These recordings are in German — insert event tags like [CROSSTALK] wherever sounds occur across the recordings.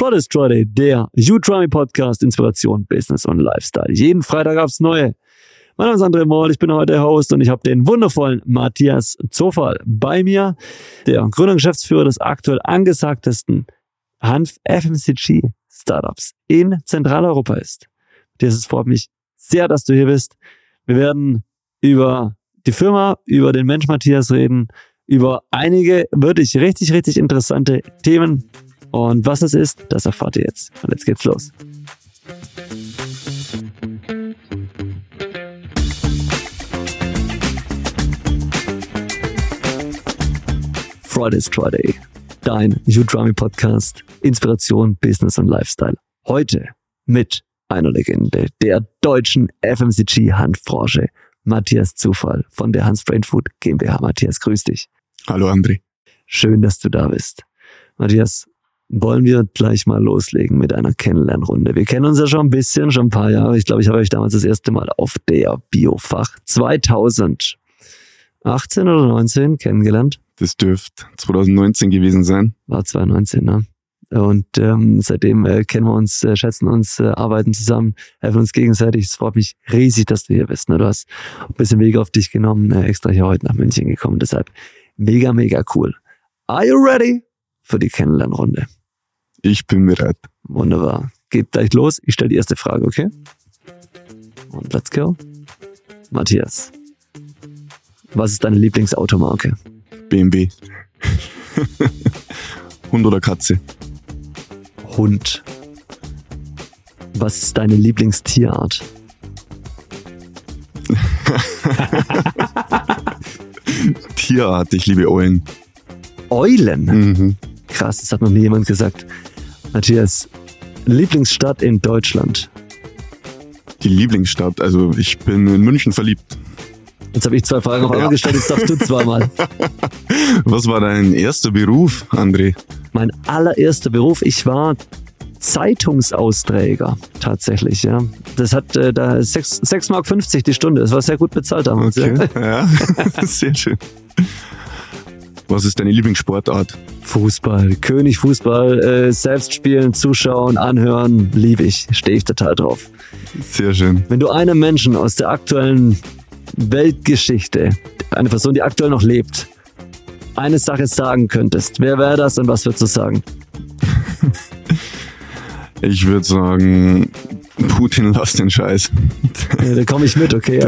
Fridays Friday, der You Try Me Podcast, Inspiration, Business und Lifestyle. Jeden Freitag aufs Neue. Mein Name ist André Moll, ich bin heute der Host und ich habe den wundervollen Matthias Zofall bei mir, der Gründer und Geschäftsführer des aktuell angesagtesten Hanf FMCG Startups in Zentraleuropa ist. Matthias, es freut mich sehr, dass du hier bist. Wir werden über die Firma, über den Mensch Matthias reden, über einige wirklich richtig, richtig interessante Themen. Und was es ist, das erfahrt ihr jetzt. Und jetzt geht's los. Fridays Friday, dein Udrami Podcast, Inspiration, Business und Lifestyle. Heute mit einer Legende der deutschen FMCG-Handbranche, Matthias Zufall von der Hans Brain Food GmbH. Matthias, grüß dich. Hallo André. Schön, dass du da bist. Matthias, wollen wir gleich mal loslegen mit einer Kennenlernrunde. Wir kennen uns ja schon ein bisschen, schon ein paar Jahre. Ich glaube, ich habe euch damals das erste Mal auf der Biofach 2018 oder 19 kennengelernt. Das dürfte 2019 gewesen sein. War 2019, ne? Und ähm, seitdem äh, kennen wir uns, äh, schätzen uns, äh, arbeiten zusammen, helfen uns gegenseitig. Es freut mich riesig, dass du hier bist. Ne? Du hast ein bisschen Weg auf dich genommen, äh, extra hier heute nach München gekommen. Deshalb mega, mega cool. Are you ready für die Kennenlernrunde? Ich bin bereit. Wunderbar. Geht gleich los. Ich stelle die erste Frage, okay? Und let's go. Matthias, was ist deine Lieblingsautomarke? BMW. [LAUGHS] Hund oder Katze? Hund. Was ist deine Lieblingstierart? [LAUGHS] Tierart, ich liebe Eulen. Eulen? Mhm. Krass, das hat noch nie jemand gesagt. Matthias, Lieblingsstadt in Deutschland? Die Lieblingsstadt, also ich bin in München verliebt. Jetzt habe ich zwei Fragen auf einmal Ja. gestellt, jetzt darfst du zweimal. [LAUGHS] Was war dein erster Beruf, André? Mein allererster Beruf, ich war Zeitungsausträger tatsächlich, ja. Das hat äh, da 6,50 Mark die Stunde. Das war sehr gut bezahlt damals. Okay, [LAUGHS] Ja. ja, [LAUGHS] sehr schön. Was ist deine Lieblingssportart? Fußball, König Fußball, äh, selbst spielen, zuschauen, anhören, liebe ich, stehe ich total drauf. Sehr schön. Wenn du einem Menschen aus der aktuellen Weltgeschichte, eine Person, die aktuell noch lebt, eine Sache sagen könntest, wer wäre das und was würdest du sagen? [LAUGHS] Ich würde sagen, Putin [LAUGHS] lass den Scheiß. Ja, da komme ich mit, okay. [LAUGHS]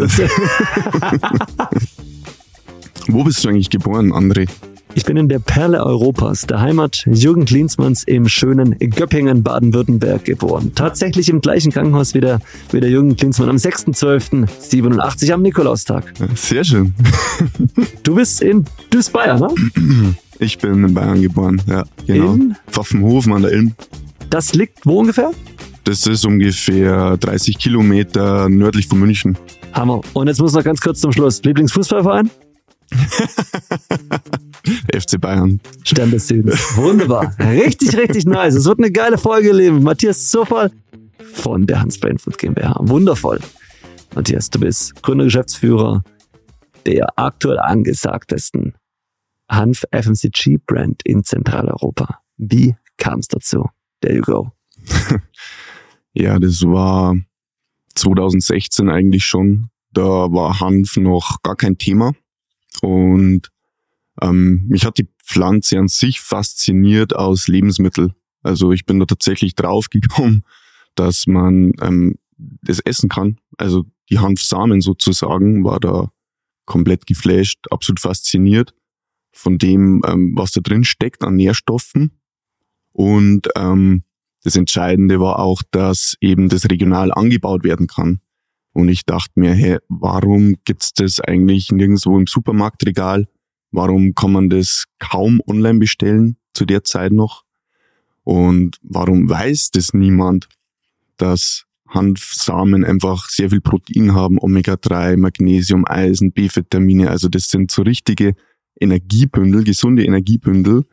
Wo bist du eigentlich geboren, André? Ich bin in der Perle Europas, der Heimat Jürgen Klinsmanns im schönen Göppingen, Baden-Württemberg geboren. Tatsächlich im gleichen Krankenhaus wie der, wie der Jürgen Klinsmann am 6.12.87 am Nikolaustag. Sehr schön. [LAUGHS] Du bist in, du bist Bayern, ne? Ich bin in Bayern geboren, ja, genau. In? Pfaffenhofen an der Ilm. Das liegt wo ungefähr? Das ist ungefähr 30 Kilometer nördlich von München. Hammer. Und jetzt muss noch ganz kurz zum Schluss. Lieblingsfußballverein? [LAUGHS] [LAUGHS] FC Bayern. Stern des Südens. [LAUGHS] Wunderbar. Richtig, richtig nice. Es wird eine geile Folge, lieben. Matthias Zufall von der Hans Brain Food GmbH. Wundervoll. Matthias, du bist Gründer, Geschäftsführer der aktuell angesagtesten Hanf FMCG Brand in Zentraleuropa. Wie kam es dazu? There you go. [LAUGHS] Ja, das war 2016 eigentlich schon. Da war Hanf noch gar kein Thema. Und ähm, mich hat die Pflanze an sich fasziniert aus Lebensmittel. Also ich bin da tatsächlich draufgekommen, [LAUGHS] dass man ähm, das essen kann. Also die Hanfsamen sozusagen war da komplett geflasht, absolut fasziniert von dem, ähm, was da drin steckt an Nährstoffen. Und ähm, das Entscheidende war auch, dass eben das regional angebaut werden kann. Und ich dachte mir, hey, warum gibt's das eigentlich nirgendwo im Supermarktregal? Warum kann man das kaum online bestellen zu der Zeit noch? Und warum weiß das niemand, dass Hanfsamen einfach sehr viel Protein haben, Omega-3, Magnesium, Eisen, B-Vitamine. Also das sind so richtige Energiebündel, gesunde Energiebündel,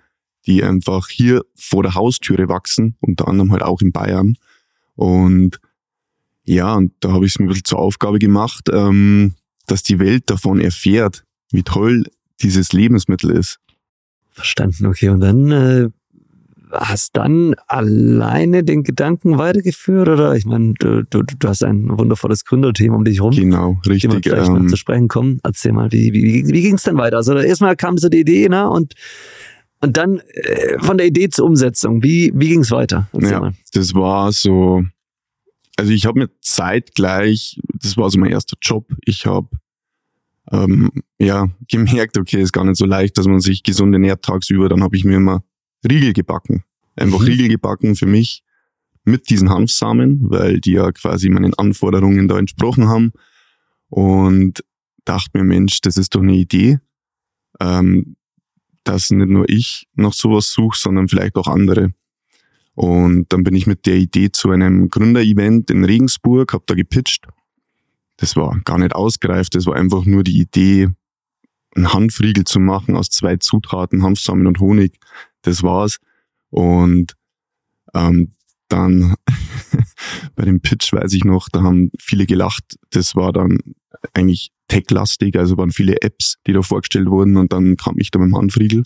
die einfach hier vor der Haustüre wachsen, unter anderem halt auch in Bayern. Und ja, und da habe ich es mir ein bisschen zur Aufgabe gemacht, ähm, dass die Welt davon erfährt, wie toll dieses Lebensmittel ist. Verstanden, okay. Und dann äh, hast dann alleine den Gedanken weitergeführt oder ich meine, du, du, du hast ein wundervolles Gründerteam um dich rum. Genau, richtig. Die gleich ähm, noch zu sprechen kommen. Erzähl mal, wie, wie, wie, wie ging es denn weiter? Also erstmal kam so die Idee, ne? Und, und dann äh, von der Idee zur Umsetzung. Wie, wie ging es weiter? Erzähl ja, mal. das war so, also ich habe mir zeitgleich, das war so mein erster Job, ich habe ähm, ja gemerkt, okay, ist gar nicht so leicht, dass man sich gesund ernährt tagsüber. Dann habe ich mir immer Riegel gebacken. Einfach mhm. Riegel gebacken für mich mit diesen Hanfsamen, weil die ja quasi meinen Anforderungen da entsprochen haben. Und dachte mir, Mensch, das ist doch eine Idee, ähm, dass nicht nur ich nach sowas suche, sondern vielleicht auch andere. Und dann bin ich mit der Idee zu einem Gründerevent in Regensburg, habe da gepitcht. Das war gar nicht ausgereift, das war einfach nur die Idee, einen Hanfriegel zu machen aus zwei Zutaten, Hanfsamen und Honig das war's. Und ähm, dann [LAUGHS] bei dem Pitch weiß ich noch, da haben viele gelacht. Das war dann eigentlich tech-lastig, also waren viele Apps, die da vorgestellt wurden und dann kam ich da mit dem Handfriegel.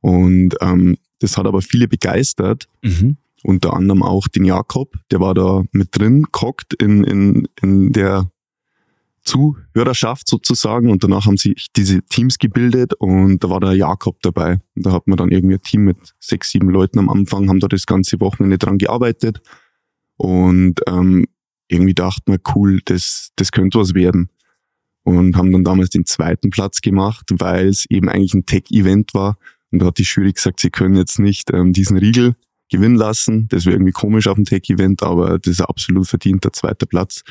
Und ähm, das hat aber viele begeistert. Mhm. Unter anderem auch den Jakob, der war da mit drin, kockt in, in, in der Zuhörerschaft sozusagen und danach haben sich diese Teams gebildet und da war der Jakob dabei. Und da hat man dann irgendwie ein Team mit sechs, sieben Leuten am Anfang, haben da das ganze Wochenende dran gearbeitet und ähm, irgendwie dachte man, cool, das, das könnte was werden. Und haben dann damals den zweiten Platz gemacht, weil es eben eigentlich ein Tech-Event war. Und da hat die Jury gesagt, sie können jetzt nicht ähm, diesen Riegel gewinnen lassen. Das wäre irgendwie komisch auf dem Tech-Event, aber das ist ein absolut verdienter zweiter Platz.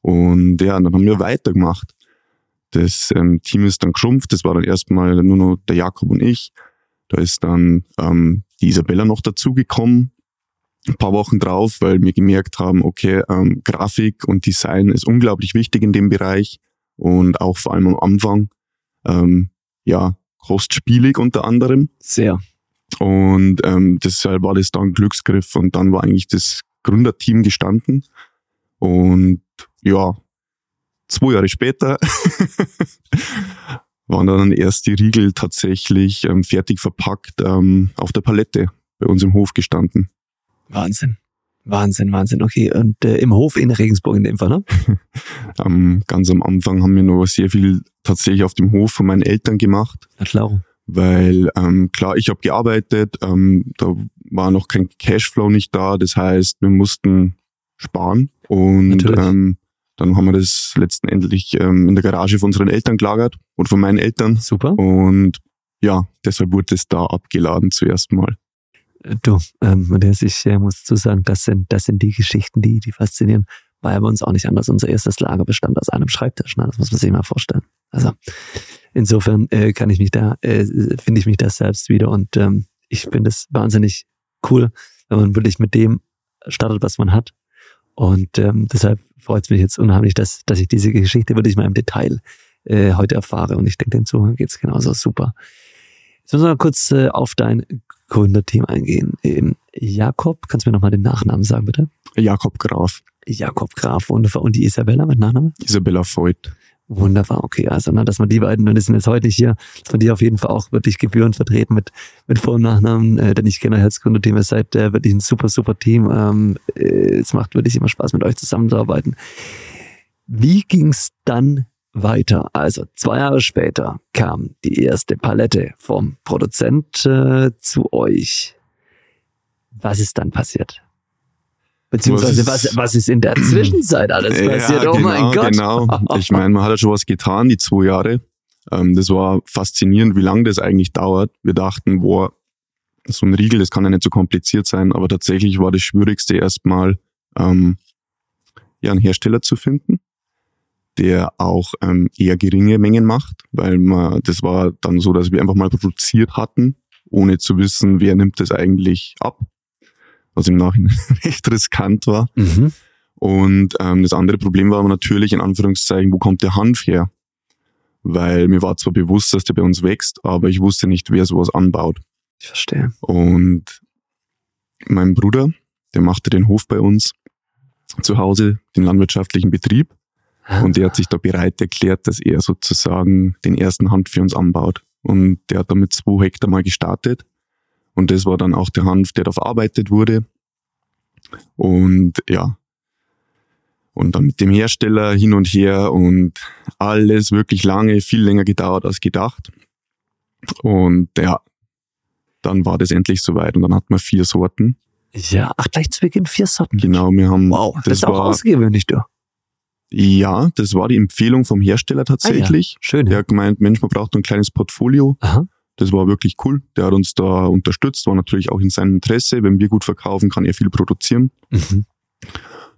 Und ja, dann haben wir weitergemacht. Das ähm, Team ist dann geschrumpft. Das war dann erstmal nur noch der Jakob und ich. Da ist dann ähm, die Isabella noch dazugekommen, ein paar Wochen drauf, weil wir gemerkt haben, okay, ähm, Grafik und Design ist unglaublich wichtig in dem Bereich und auch vor allem am Anfang, ähm, ja, kostspielig unter anderem. Sehr. Und ähm, deshalb war das dann Glücksgriff und dann war eigentlich das Gründerteam gestanden und ja, zwei Jahre später [LAUGHS] waren dann erst die Riegel tatsächlich ähm, fertig verpackt ähm, auf der Palette bei uns im Hof gestanden. Wahnsinn. Wahnsinn, Wahnsinn. Okay, und äh, im Hof in Regensburg in dem Fall, ne? [LAUGHS] ähm, ganz am Anfang haben wir noch sehr viel tatsächlich auf dem Hof von meinen Eltern gemacht. Na klar. Weil ähm, klar, ich habe gearbeitet, ähm, da war noch kein Cashflow nicht da. Das heißt, wir mussten sparen und ähm, dann haben wir das letztendlich ähm, in der Garage von unseren Eltern gelagert und von meinen Eltern. Super. Und ja, deshalb wurde es da abgeladen zuerst mal. Du, ähm, Matthias, ich äh, muss zu sagen, das sind, das sind die Geschichten, die, die faszinieren. War ja bei uns auch nicht anders. Unser erstes Lager bestand aus einem Schreibtisch. Ne? Das muss man sich mal vorstellen. Also insofern äh, kann ich mich da, äh, finde ich mich da selbst wieder und ähm, ich finde es wahnsinnig cool, wenn man wirklich mit dem startet, was man hat und ähm, deshalb freut es mich jetzt unheimlich, dass, dass ich diese Geschichte wirklich mal im Detail äh, heute erfahre. Und ich denke, den Zuhörern geht es genauso super. Jetzt müssen wir mal kurz äh, auf dein Gründerteam eingehen. Ähm, Jakob, kannst du mir nochmal den Nachnamen sagen, bitte? Jakob Graf. Jakob Graf, wunderbar. Und die Isabella mit Nachname? Isabella Voigt. Wunderbar, okay. Also, ne, dass man die beiden, und die sind jetzt heute nicht hier, dass man die auf jeden Fall auch wirklich gebührend vertreten mit, mit Vor- und Nachnamen, äh, denn ich kenne euch als Gründerteam, ihr seid äh, wirklich ein super, super Team. Ähm, äh, es macht wirklich immer Spaß, mit euch zusammenzuarbeiten. Wie ging's dann weiter? Also, zwei Jahre später kam die erste Palette vom Produzent äh, zu euch. Was ist dann passiert? Beziehungsweise was ist, was, ist in der Zwischenzeit alles passiert? Ja, oh genau, mein Gott. Genau. Ich meine, man hat ja schon was getan, die zwei Jahre. Ähm, das war faszinierend, wie lange das eigentlich dauert. Wir dachten, boah, so ein Riegel, das kann ja nicht so kompliziert sein, aber tatsächlich war das Schwierigste erstmal, ähm, ja, einen Hersteller zu finden, der auch ähm, eher geringe Mengen macht, weil man, das war dann so, dass wir einfach mal produziert hatten, ohne zu wissen, wer nimmt das eigentlich ab was im Nachhinein [LAUGHS] recht riskant war. Mhm. Und ähm, das andere Problem war aber natürlich in Anführungszeichen, wo kommt der Hanf her? Weil mir war zwar bewusst, dass der bei uns wächst, aber ich wusste nicht, wer sowas anbaut. Ich verstehe. Und mein Bruder, der machte den Hof bei uns zu Hause, den landwirtschaftlichen Betrieb. Ah. Und der hat sich da bereit erklärt, dass er sozusagen den ersten Hanf für uns anbaut. Und der hat damit zwei Hektar mal gestartet Und das war dann auch der Hanf, der da verarbeitet wurde. Und ja, und dann mit dem Hersteller hin und her und alles wirklich lange, viel länger gedauert als gedacht. Und ja, dann war das endlich soweit und dann hatten wir vier Sorten. Ja, ach, gleich zu Beginn vier Sorten. Genau, wir haben. Wow, das, das ist auch war, außergewöhnlich, du. Ja, das war die Empfehlung vom Hersteller tatsächlich. Ah, ja. Schön. Der hat gemeint, Mensch, man braucht ein kleines Portfolio. Aha. Das war wirklich cool. Der hat uns da unterstützt, war natürlich auch in seinem Interesse. Wenn wir gut verkaufen, kann er viel produzieren. Mhm.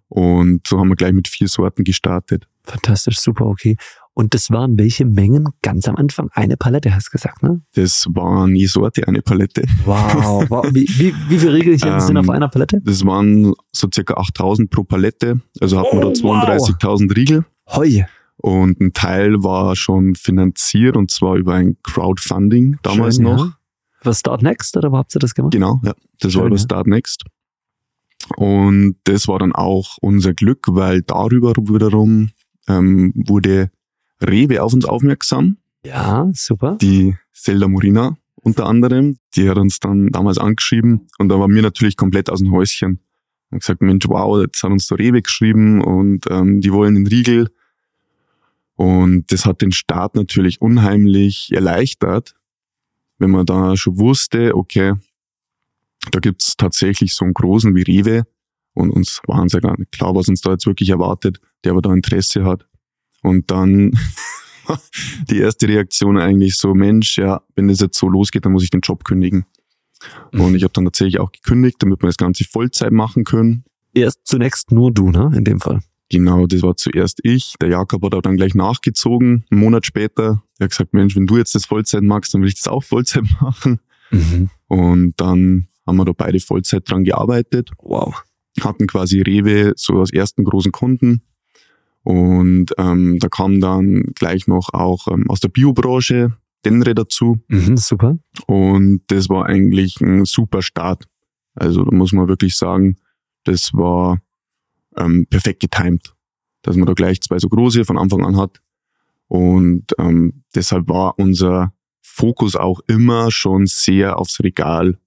Und so haben wir gleich mit vier Sorten gestartet. Fantastisch, super, okay. Und das waren welche Mengen ganz am Anfang? Eine Palette, hast du gesagt, ne? Das waren je Sorte eine Palette. Wow. wow. Wie, wie, wie viele Riegelchen ähm, sind auf einer Palette? Das waren so circa 8000 pro Palette. Also hatten oh, wir da 32.000 wow. Riegel. Heu. Und ein Teil war schon finanziert und zwar über ein Crowdfunding damals Schön, noch. Ja. Über Start Next oder wo habt ihr das gemacht? Genau, ja. Das Schön, war über ja. Start Next. Und das war dann auch unser Glück, weil darüber wiederum ähm, wurde Rewe auf uns aufmerksam. Ja, super. Die Zelda Morina unter anderem, die hat uns dann damals angeschrieben und da waren wir natürlich komplett aus dem Häuschen. Und gesagt, Mensch, wow, jetzt hat uns der Rewe geschrieben und ähm, die wollen den Riegel. Und das hat den Start natürlich unheimlich erleichtert, wenn man da schon wusste, okay, da gibt's tatsächlich so einen großen wie Rewe und uns waren sehr gar nicht klar, was uns da jetzt wirklich erwartet, der aber da Interesse hat. Und dann [LAUGHS] die erste Reaktion eigentlich so, Mensch, ja, wenn das jetzt so losgeht, dann muss ich den Job kündigen. Mhm. Und ich habe dann tatsächlich auch gekündigt, damit wir das Ganze Vollzeit machen können. Erst zunächst nur du, ne, in dem Fall. Genau, das war zuerst ich. Der Jakob hat auch dann gleich nachgezogen, einen Monat später. Er hat gesagt, Mensch, wenn du jetzt das Vollzeit magst, dann will ich das auch Vollzeit [LAUGHS] machen. Mhm. Und dann haben wir da beide Vollzeit dran gearbeitet. Wow. Hatten quasi Rewe so als ersten großen Kunden. Und ähm, da kam dann gleich noch auch ähm, aus der Biobranche Denre dazu. Mhm, super. Und das war eigentlich ein super Start. Also da muss man wirklich sagen, das war ähm, perfekt getimt, dass man da gleich zwei so große von Anfang an hat. Und ähm, deshalb war unser Fokus auch immer schon sehr aufs Regal.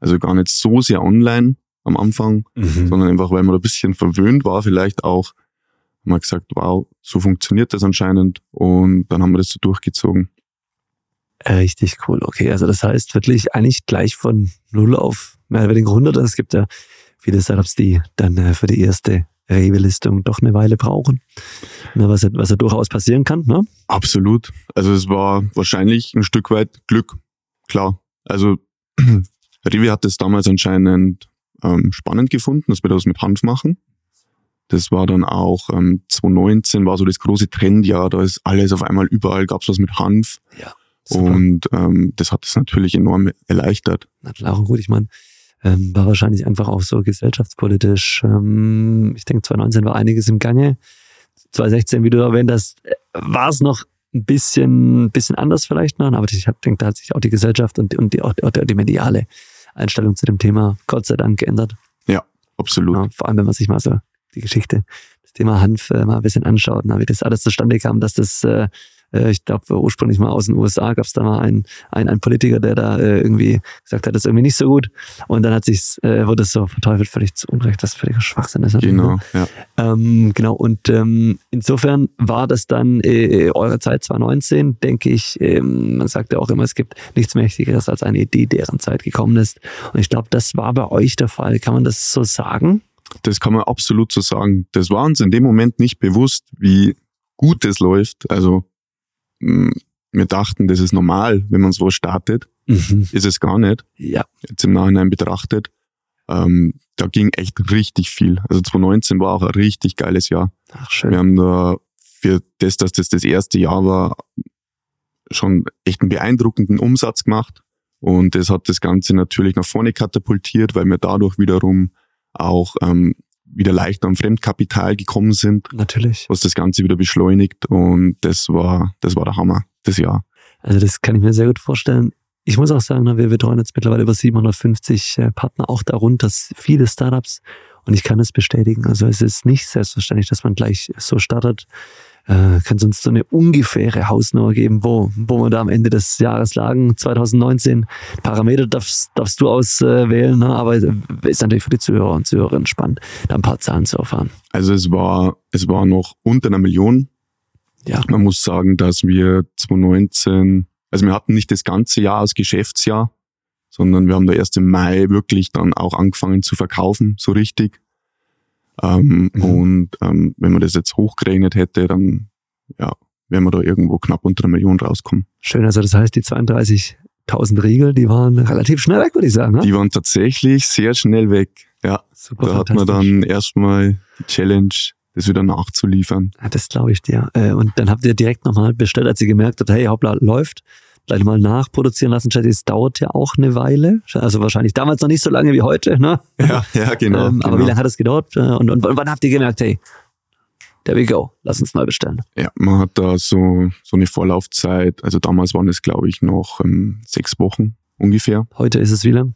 Also gar nicht so sehr online am Anfang, mhm. sondern einfach, weil man ein bisschen verwöhnt war, vielleicht auch haben wir gesagt, wow, so funktioniert das anscheinend und dann haben wir das so durchgezogen. Richtig cool, okay. Also das heißt wirklich eigentlich gleich von null auf mehr oder weniger 100. Es gibt ja viele Startups, die dann äh, für die erste Rewe-Listung doch eine Weile brauchen. was, was ja durchaus passieren kann, ne? Absolut. Also es war wahrscheinlich ein Stück weit Glück, klar. Also [CLEARS THROAT] Rewe hat es damals anscheinend ähm, spannend gefunden, dass wir das mit Hanf machen. Das war dann auch ähm, 2019 war so das große Trendjahr, da ist alles auf einmal überall, gab's was mit Hanf. Ja. Super. Und ähm, das hat es natürlich enorm erleichtert. Na klar, gut, ich meine, ähm, war wahrscheinlich einfach auch so gesellschaftspolitisch. Ähm, ich denke, 2019 war einiges im Gange. 2016, wie du erwähnt hast, war es noch ein bisschen, bisschen anders vielleicht noch, aber ich denke, da hat sich auch die Gesellschaft und, und die, auch die, die mediale Einstellung zu dem Thema Gott sei Dank geändert. Ja, absolut. Ja, vor allem, wenn man sich mal so die Geschichte, das Thema Hanf äh, mal ein bisschen anschaut, na, wie das alles zustande kam, dass das, äh, äh ich glaube, ursprünglich mal aus den USA gab es da mal einen, einen, einen Politiker, der da äh, irgendwie gesagt hat, das ist irgendwie nicht so gut. Und dann hat sich äh, wurde es so verteufelt, völlig zu Unrecht, das völliger Schwachsinn ist. Genau, ja. Ähm, genau, und ähm, insofern war das dann äh, eure Zeit 2019, denke ich, ähm, man sagt ja auch immer, es gibt nichts Mächtigeres als eine Idee, deren Zeit gekommen ist. Und ich glaube, das war bei euch der Fall. Kann man das so sagen? Das kann man absolut so sagen. Das war uns in dem Moment nicht bewusst, wie gut das läuft. Also wir dachten, das ist normal, wenn man so startet. Mhm. Ist es gar nicht. Ja. Jetzt im Nachhinein betrachtet. Ähm, da ging echt richtig viel. Also 2019 war auch ein richtig geiles Jahr. Ach, schön. Wir haben da für das, dass das das erste Jahr war, schon echt einen beeindruckenden Umsatz gemacht. Und das hat das Ganze natürlich nach vorne katapultiert, weil wir dadurch wiederum auch ähm, wieder leichter an Fremdkapital gekommen sind. Natürlich. Was das Ganze wieder beschleunigt und das war, das war der Hammer, das Jahr. Also das kann ich mir sehr gut vorstellen. Ich muss auch sagen, wir betreuen jetzt mittlerweile über 750 äh, Partner, auch darunter viele Startups. Und ich kann es bestätigen. Also es ist nicht selbstverständlich, dass man gleich so startet. Äh, kannst du uns so eine ungefähre Hausnummer geben, wo, wo wir da am Ende des Jahres lagen, 2019? Parameter darfst, darfst du auswählen, ne? aber ist natürlich für die Zuhörer und Zuhörerinnen spannend, da ein paar Zahlen zu erfahren. Also es war, es war noch unter einer Million. Ja. Man muss sagen, dass wir 2019, also wir hatten nicht das ganze Jahr als Geschäftsjahr, sondern wir haben da erst im Mai wirklich dann auch angefangen zu verkaufen, so richtig. Ähm, mhm. Und ähm, wenn man das jetzt hochgerechnet hätte, dann ja, wären wir da irgendwo knapp unter einer Million rauskommen. Schön, also das heißt, die 32.000 Riegel, die waren relativ schnell weg, würde ich sagen. Ne? Die waren tatsächlich sehr schnell weg. Ja, Super da hat man dann erstmal die Challenge, das wieder nachzuliefern. Ja, das glaube ich dir. Äh, und dann habt ihr direkt nochmal bestellt, als ihr gemerkt habt, hey, hoppla, läuft gleich mal nachproduzieren lassen. Es dauert ja auch eine Weile. Also wahrscheinlich damals noch nicht so lange wie heute. Ne? Ja, ja, genau. Ähm, aber genau. wie lange hat es gedauert? Äh, und, und, und wann habt ihr gemerkt, hey, there we go, lass uns mal bestellen? Ja, man hat da so, so eine Vorlaufzeit. Also damals waren es, glaube ich, noch ähm, sechs Wochen ungefähr. Heute ist es wie lang?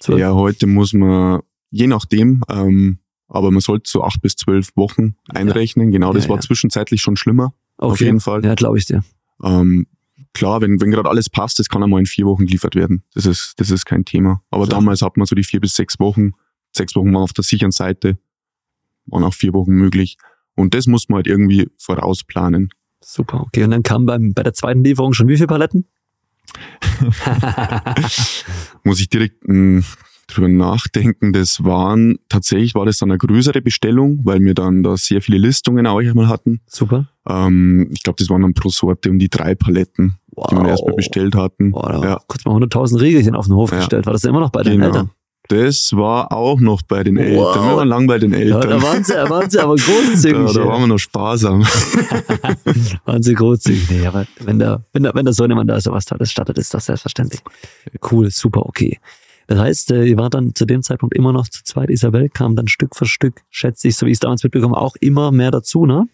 Zwölf? Ja, heute muss man, je nachdem, ähm, aber man sollte so acht bis zwölf Wochen einrechnen. Ja. Genau, das ja, war zwischenzeitlich schon schlimmer. Okay. Auf jeden Fall. Ja, glaube ich dir. Ähm, klar, wenn, wenn gerade alles passt, das kann einmal in vier Wochen geliefert werden. Das ist, das ist kein Thema. Aber klar. damals hat man so die vier bis sechs Wochen. Sechs Wochen waren auf der sicheren Seite, waren auch vier Wochen möglich. Und das muss man halt irgendwie vorausplanen. Super, okay. Und dann kam beim, bei der zweiten Lieferung schon wie viele Paletten? [LAUGHS] [LAUGHS] muss ich direkt mh, hm, drüber nachdenken. Das waren, tatsächlich war das dann eine größere Bestellung, weil wir dann da sehr viele Listungen auch einmal hatten. Super. Ähm, ich glaube, das waren dann pro Sorte um die drei Paletten, wow. die wir erstmal bestellt hatten. Wow, ja. Kurz mal 100.000 Regelchen auf den Hof ja. gestellt. War das immer noch bei den genau. Eltern? Das war auch noch bei den Eltern. Wow. Wir waren lang bei den Eltern. Ja, da waren sie, waren sie aber [LAUGHS] großzügig. da, da waren wir noch sparsam. [LAUGHS] waren sie großzügig. Nee, aber wenn der, wenn der, wenn da so was Tolles startet, ist das selbstverständlich. Cool, super, okay. Das heißt, äh, ihr wart dann zu dem Zeitpunkt immer noch zu zweit. Isabel kam dann Stück für Stück, schätze ich, so wie ich es damals mitbekommen auch immer mehr dazu, ne?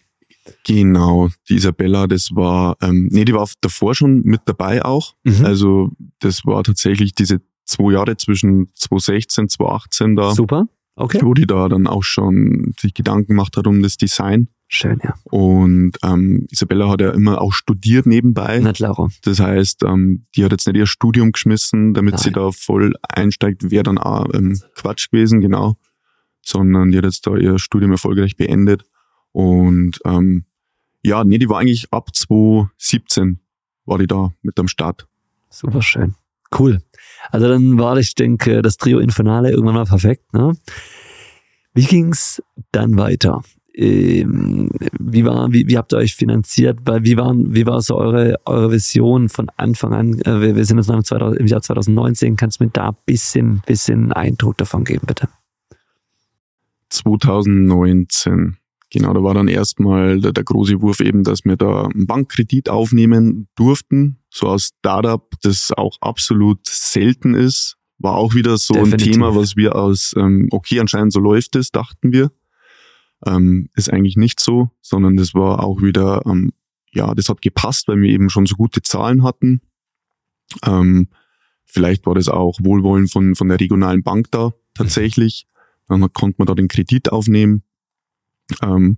Genau, die Isabella, das war, ähm, nee, die war davor schon mit dabei auch. Mhm. Also das war tatsächlich diese zwei Jahre zwischen 2016, 2018 da. Super, okay. Wo die da dann auch schon sich Gedanken gemacht hat um das Design. Schön, ja. Und ähm, Isabella hat ja immer auch studiert nebenbei. Na klar. Das heißt, ähm, die hat jetzt nicht ihr Studium geschmissen, damit Nein. sie da voll einsteigt, wäre dann auch ähm, Quatsch gewesen, genau. Sondern die hat jetzt da ihr Studium erfolgreich beendet. Und ähm, ja, nee, die war eigentlich ab 2017 war die da mit am Start. Super schön. Cool. Also dann war, ich denke, das Trio Infernale irgendwann mal perfekt. Ne? Wie ging's dann weiter? Ähm, wie, war, wie, wie habt ihr euch finanziert? Wie, waren, wie war so eure, eure Vision von Anfang an? Äh, wir, wir sind jetzt noch im, 2000, im Jahr 2019. Kannst du mir da ein bisschen, bisschen Eindruck davon geben, bitte? 2019. Genau, da war dann erstmal der, der große Wurf eben, dass wir da einen Bankkredit aufnehmen durften. So als Startup, das auch absolut selten ist. War auch wieder so Definitiv. ein Thema, was wir aus, ähm, okay, anscheinend so läuft es, dachten wir. Ähm, ist eigentlich nicht so, sondern das war auch wieder, ähm, ja, das hat gepasst, weil wir eben schon so gute Zahlen hatten. Ähm, vielleicht war das auch Wohlwollen von, von der regionalen Bank da tatsächlich. [LAUGHS] Dann konnte man da den Kredit aufnehmen. Ähm,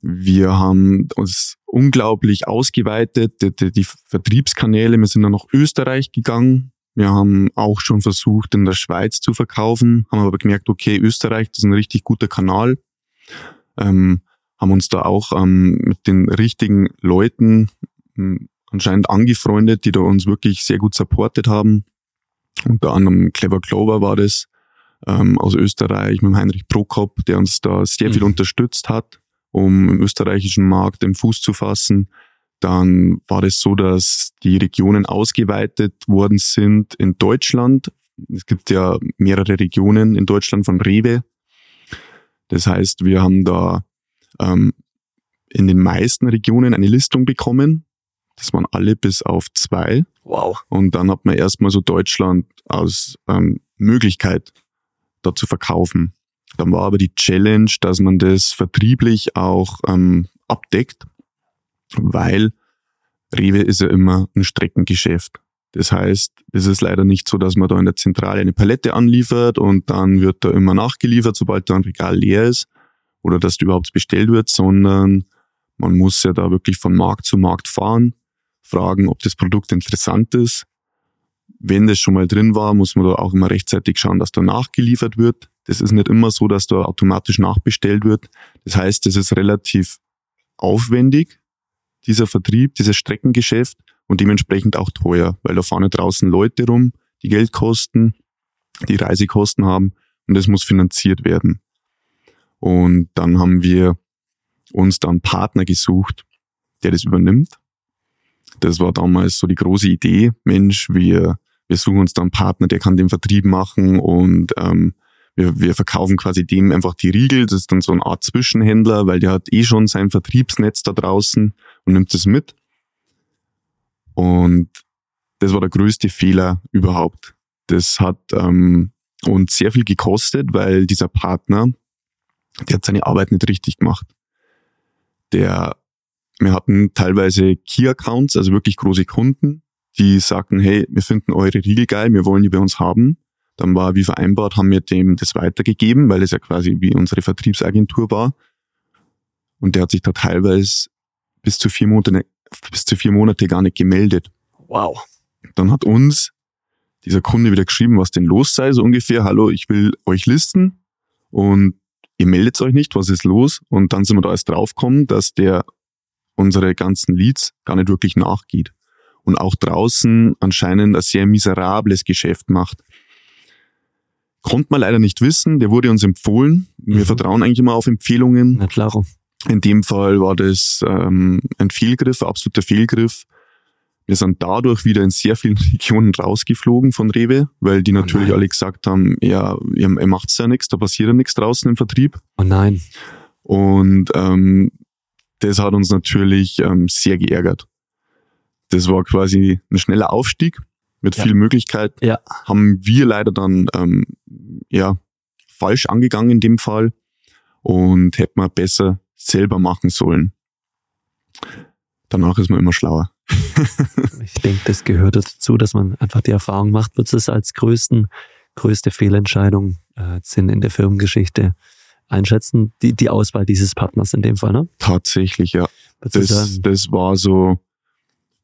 wir haben uns unglaublich ausgeweitet, die, die, die Vertriebskanäle. Wir sind dann nach Österreich gegangen. Wir haben auch schon versucht, in der Schweiz zu verkaufen, haben aber gemerkt, okay, Österreich, das ist ein richtig guter Kanal ähm, haben uns da auch ähm, mit den richtigen Leuten ähm, anscheinend angefreundet, die da uns wirklich sehr gut supportet haben. Unter anderem Clever Clover war das ähm, aus Österreich mit Heinrich Prokop, der uns da sehr viel mhm. unterstützt hat, um im österreichischen Markt den Fuß zu fassen. Dann war es das so, dass die Regionen ausgeweitet worden sind in Deutschland. Es gibt ja mehrere Regionen in Deutschland von Rewe, das heißt, wir haben da ähm, in den meisten Regionen eine Listung bekommen. Das waren alle bis auf zwei. Wow. Und dann hat man erstmal so Deutschland als ähm, Möglichkeit da zu verkaufen. Dann war aber die Challenge, dass man das vertrieblich auch ähm, abdeckt, weil Rewe ist ja immer ein Streckengeschäft. Das heißt, es ist leider nicht so, dass man da in der Zentrale eine Palette anliefert und dann wird da immer nachgeliefert, sobald da ein Regal leer ist oder dass überhaupt bestellt wird, sondern Man muss ja da wirklich von Markt zu Markt fahren, fragen, ob das Produkt interessant ist. Wenn das schon mal drin war, muss man da auch immer rechtzeitig schauen, dass da nachgeliefert wird. Das ist nicht immer so, dass da automatisch nachbestellt wird. Das heißt, das ist relativ aufwendig, dieser Vertrieb, dieses Streckengeschäft und dementsprechend auch teuer, weil da fahren draußen Leute rum, die Geld kosten, die Reisekosten haben und das muss finanziert werden. Und dann haben wir uns da einen Partner gesucht, der das übernimmt. Das war damals so die große Idee, Mensch, wir, wir suchen uns da einen Partner, der kann den Vertrieb machen und ähm, wir, wir verkaufen quasi dem einfach die Riegel. Das ist dann so eine Art Zwischenhändler, weil der hat eh schon sein Vertriebsnetz da draußen und nimmt das mit. Und das war der größte Fehler überhaupt. Das hat ähm, uns sehr viel gekostet, weil dieser Partner, der hat seine Arbeit nicht richtig gemacht. Der, wir hatten teilweise Key-Accounts, also wirklich große Kunden, die sagten, hey, wir finden eure Riegel geil, wir wollen die bei uns haben. Dann war wie vereinbart, haben wir dem das weitergegeben, weil es ja quasi wie unsere Vertriebsagentur war. Und der hat sich da teilweise bis zu vier Monate, bis zu vier Monate gar nicht gemeldet. Wow. Dann hat uns dieser Kunde wieder geschrieben, was denn los sei, so ungefähr, hallo, ich will euch listen und ihr meldet euch nicht, was ist los? Und dann sind wir da erst draufgekommen, dass der unsere ganzen Leads gar nicht wirklich nachgeht und auch draußen anscheinend ein sehr miserables Geschäft macht. Konnte man leider nicht wissen, der wurde uns empfohlen. Wir mhm. vertrauen eigentlich immer auf Empfehlungen. Na klar. In dem Fall war das ähm, ein Fehlgriff, ein absoluter Fehlgriff. Wir sind dadurch wieder in sehr vielen [LAUGHS] Regionen rausgeflogen von Rewe, weil die oh natürlich oh alle gesagt haben, ja, ihr, ihr macht's ja nichts, da passiert ja nichts draußen im Vertrieb. Oh nein. Und ähm, das hat uns natürlich ähm, sehr geärgert. Das war quasi ein schneller Aufstieg mit ja. vielen Möglichkeiten. Ja. Haben wir leider dann ähm, ja falsch angegangen in dem Fall und hätten wir besser selber machen sollen. Danach ist man immer schlauer. [LAUGHS] ich denke, das gehört dazu, dass man einfach die Erfahrung macht, wird es als größten, größte Fehlentscheidung äh, sind in der Firmengeschichte einschätzen, die, die Auswahl dieses Partners in dem Fall, ne? Tatsächlich, ja. Das, das war so,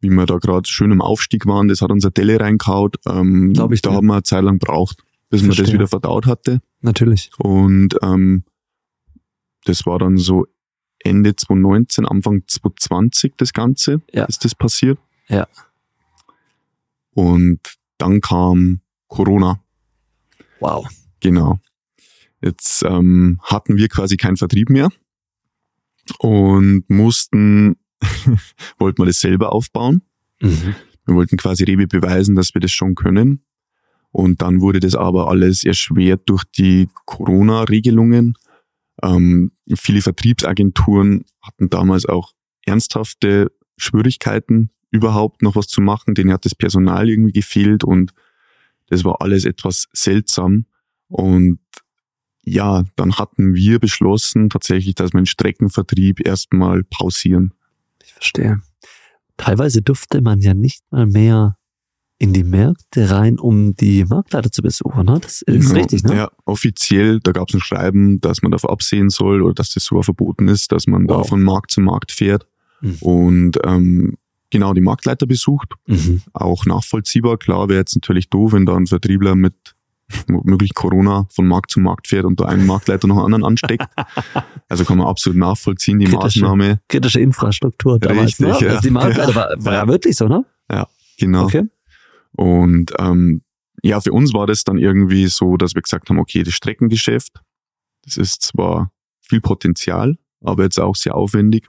wie wir da gerade schön im Aufstieg waren, das hat unser Delle reingehaut. Ähm, Glaube ich. Da haben wir eine Zeit lang braucht, bis Verstehe. man das wieder verdaut hatte. Natürlich. Und ähm, das war dann so Ende 2019, Anfang 2020 das Ganze, ja. ist das passiert. Ja. Und dann kam Corona. Wow. Genau. Jetzt ähm, hatten wir quasi keinen Vertrieb mehr und mussten, [LAUGHS] wollten wir das selber aufbauen. Mhm. Wir wollten quasi Rewe beweisen, dass wir das schon können. Und dann wurde das aber alles erschwert durch die Corona-Regelungen ähm, viele Vertriebsagenturen hatten damals auch ernsthafte Schwierigkeiten, überhaupt noch was zu machen. Denen hat das Personal irgendwie gefehlt und das war alles etwas seltsam. Und ja, dann hatten wir beschlossen tatsächlich, dass wir den Streckenvertrieb erstmal pausieren. Ich verstehe. Teilweise durfte man ja nicht mal mehr in die Märkte rein, um die Marktleiter zu besuchen. Ne? Das ist genau. richtig, ne? Ja, offiziell, da gab es ein Schreiben, dass man davor absehen soll oder dass das sogar verboten ist, dass man wow. da von Markt zu Markt fährt mhm. und ähm, genau die Marktleiter besucht. Mhm. Auch nachvollziehbar. Klar wäre jetzt natürlich doof, wenn da ein Vertriebler mit möglich Corona von Markt zu Markt fährt und da einen Marktleiter noch einen anderen ansteckt. [LAUGHS] Also kann man absolut nachvollziehen, die kritische, Maßnahme. Kritische Infrastruktur damals, ne? Richtig, ne? ja. Also die Marktleiter ja. war, war ja wirklich so, ne? Ja, genau. Okay. Und ähm, ja, für uns war das dann irgendwie so, dass wir gesagt haben, okay, das Streckengeschäft, das ist zwar viel Potenzial, aber jetzt auch sehr aufwendig.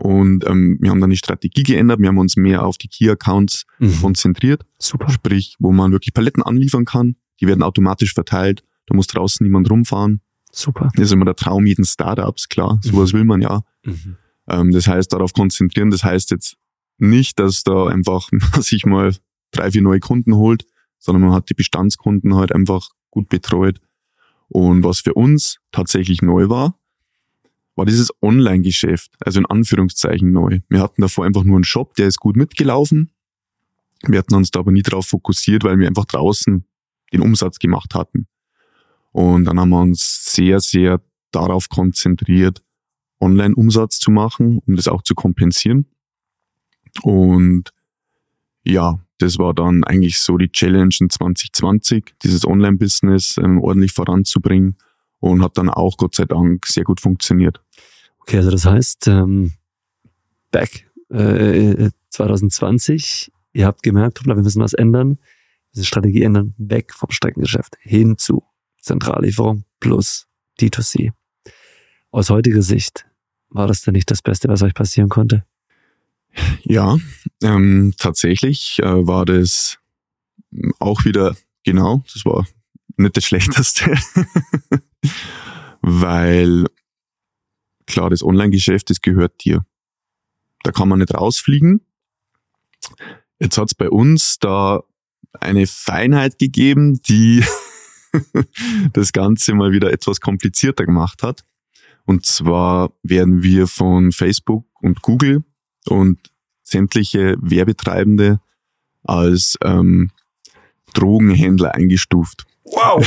Und ähm, wir haben dann die Strategie geändert, wir haben uns mehr auf die Key-Accounts mhm. konzentriert. Super. Sprich, wo man wirklich Paletten anliefern kann, die werden automatisch verteilt, da muss draußen niemand rumfahren. Super. Das ist immer der Traum jeden Startups, klar, sowas mhm. will man ja. Mhm. Ähm, das heißt, darauf konzentrieren, das heißt jetzt nicht, dass da einfach [LAUGHS] sich mal drei, vier neue Kunden holt, sondern man hat die Bestandskunden halt einfach gut betreut. Und was für uns tatsächlich neu war, war dieses Online-Geschäft, also in Anführungszeichen neu. Wir hatten davor einfach nur einen Shop, der ist gut mitgelaufen. Wir hatten uns da aber nie darauf fokussiert, weil wir einfach draußen den Umsatz gemacht hatten. Und dann haben wir uns sehr, sehr darauf konzentriert, Online-Umsatz zu machen, um das auch zu kompensieren. Und ja, das war dann eigentlich so die Challenge in 2020, dieses Online-Business ähm, ordentlich voranzubringen und hat dann auch Gott sei Dank sehr gut funktioniert. Okay, also das heißt, ähm, back äh, 2020, ihr habt gemerkt, wir müssen was ändern, diese Strategie ändern, weg vom Streckengeschäft hin zu Zentrallieferung plus D2C. Aus heutiger Sicht, war das denn nicht das Beste, was euch passieren konnte? Ja, ähm, tatsächlich äh, war das auch wieder, genau, das war nicht das [LAUGHS] Schlechteste, weil klar, das Online-Geschäft, das gehört dir. Da kann man nicht rausfliegen. Jetzt hat's bei uns da eine Feinheit gegeben, die [LAUGHS] das Ganze mal wieder etwas komplizierter gemacht hat. Und zwar werden wir von Facebook und Google und sämtliche Werbetreibende als ähm, Drogenhändler eingestuft. Wow!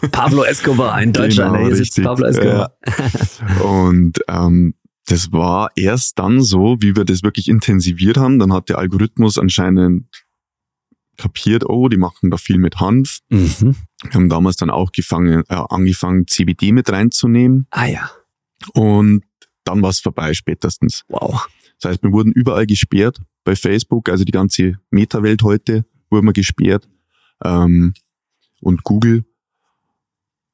[LAUGHS] Pablo Escobar, ein Deutscher, genau, hier sitzt Pablo Escobar. Ja. [LAUGHS] Und ähm, das war erst dann so, wie wir das wirklich intensiviert haben. Dann hat der Algorithmus anscheinend kapiert, oh, die machen da viel mit Hanf. Mhm. Wir haben damals dann auch gefangen, äh, angefangen, CBD mit reinzunehmen. Ah ja. Und dann war es vorbei spätestens. Wow. Das heißt, wir wurden überall gesperrt bei Facebook, also die ganze Meta-Welt heute wurden wir gesperrt. Ähm, und Google.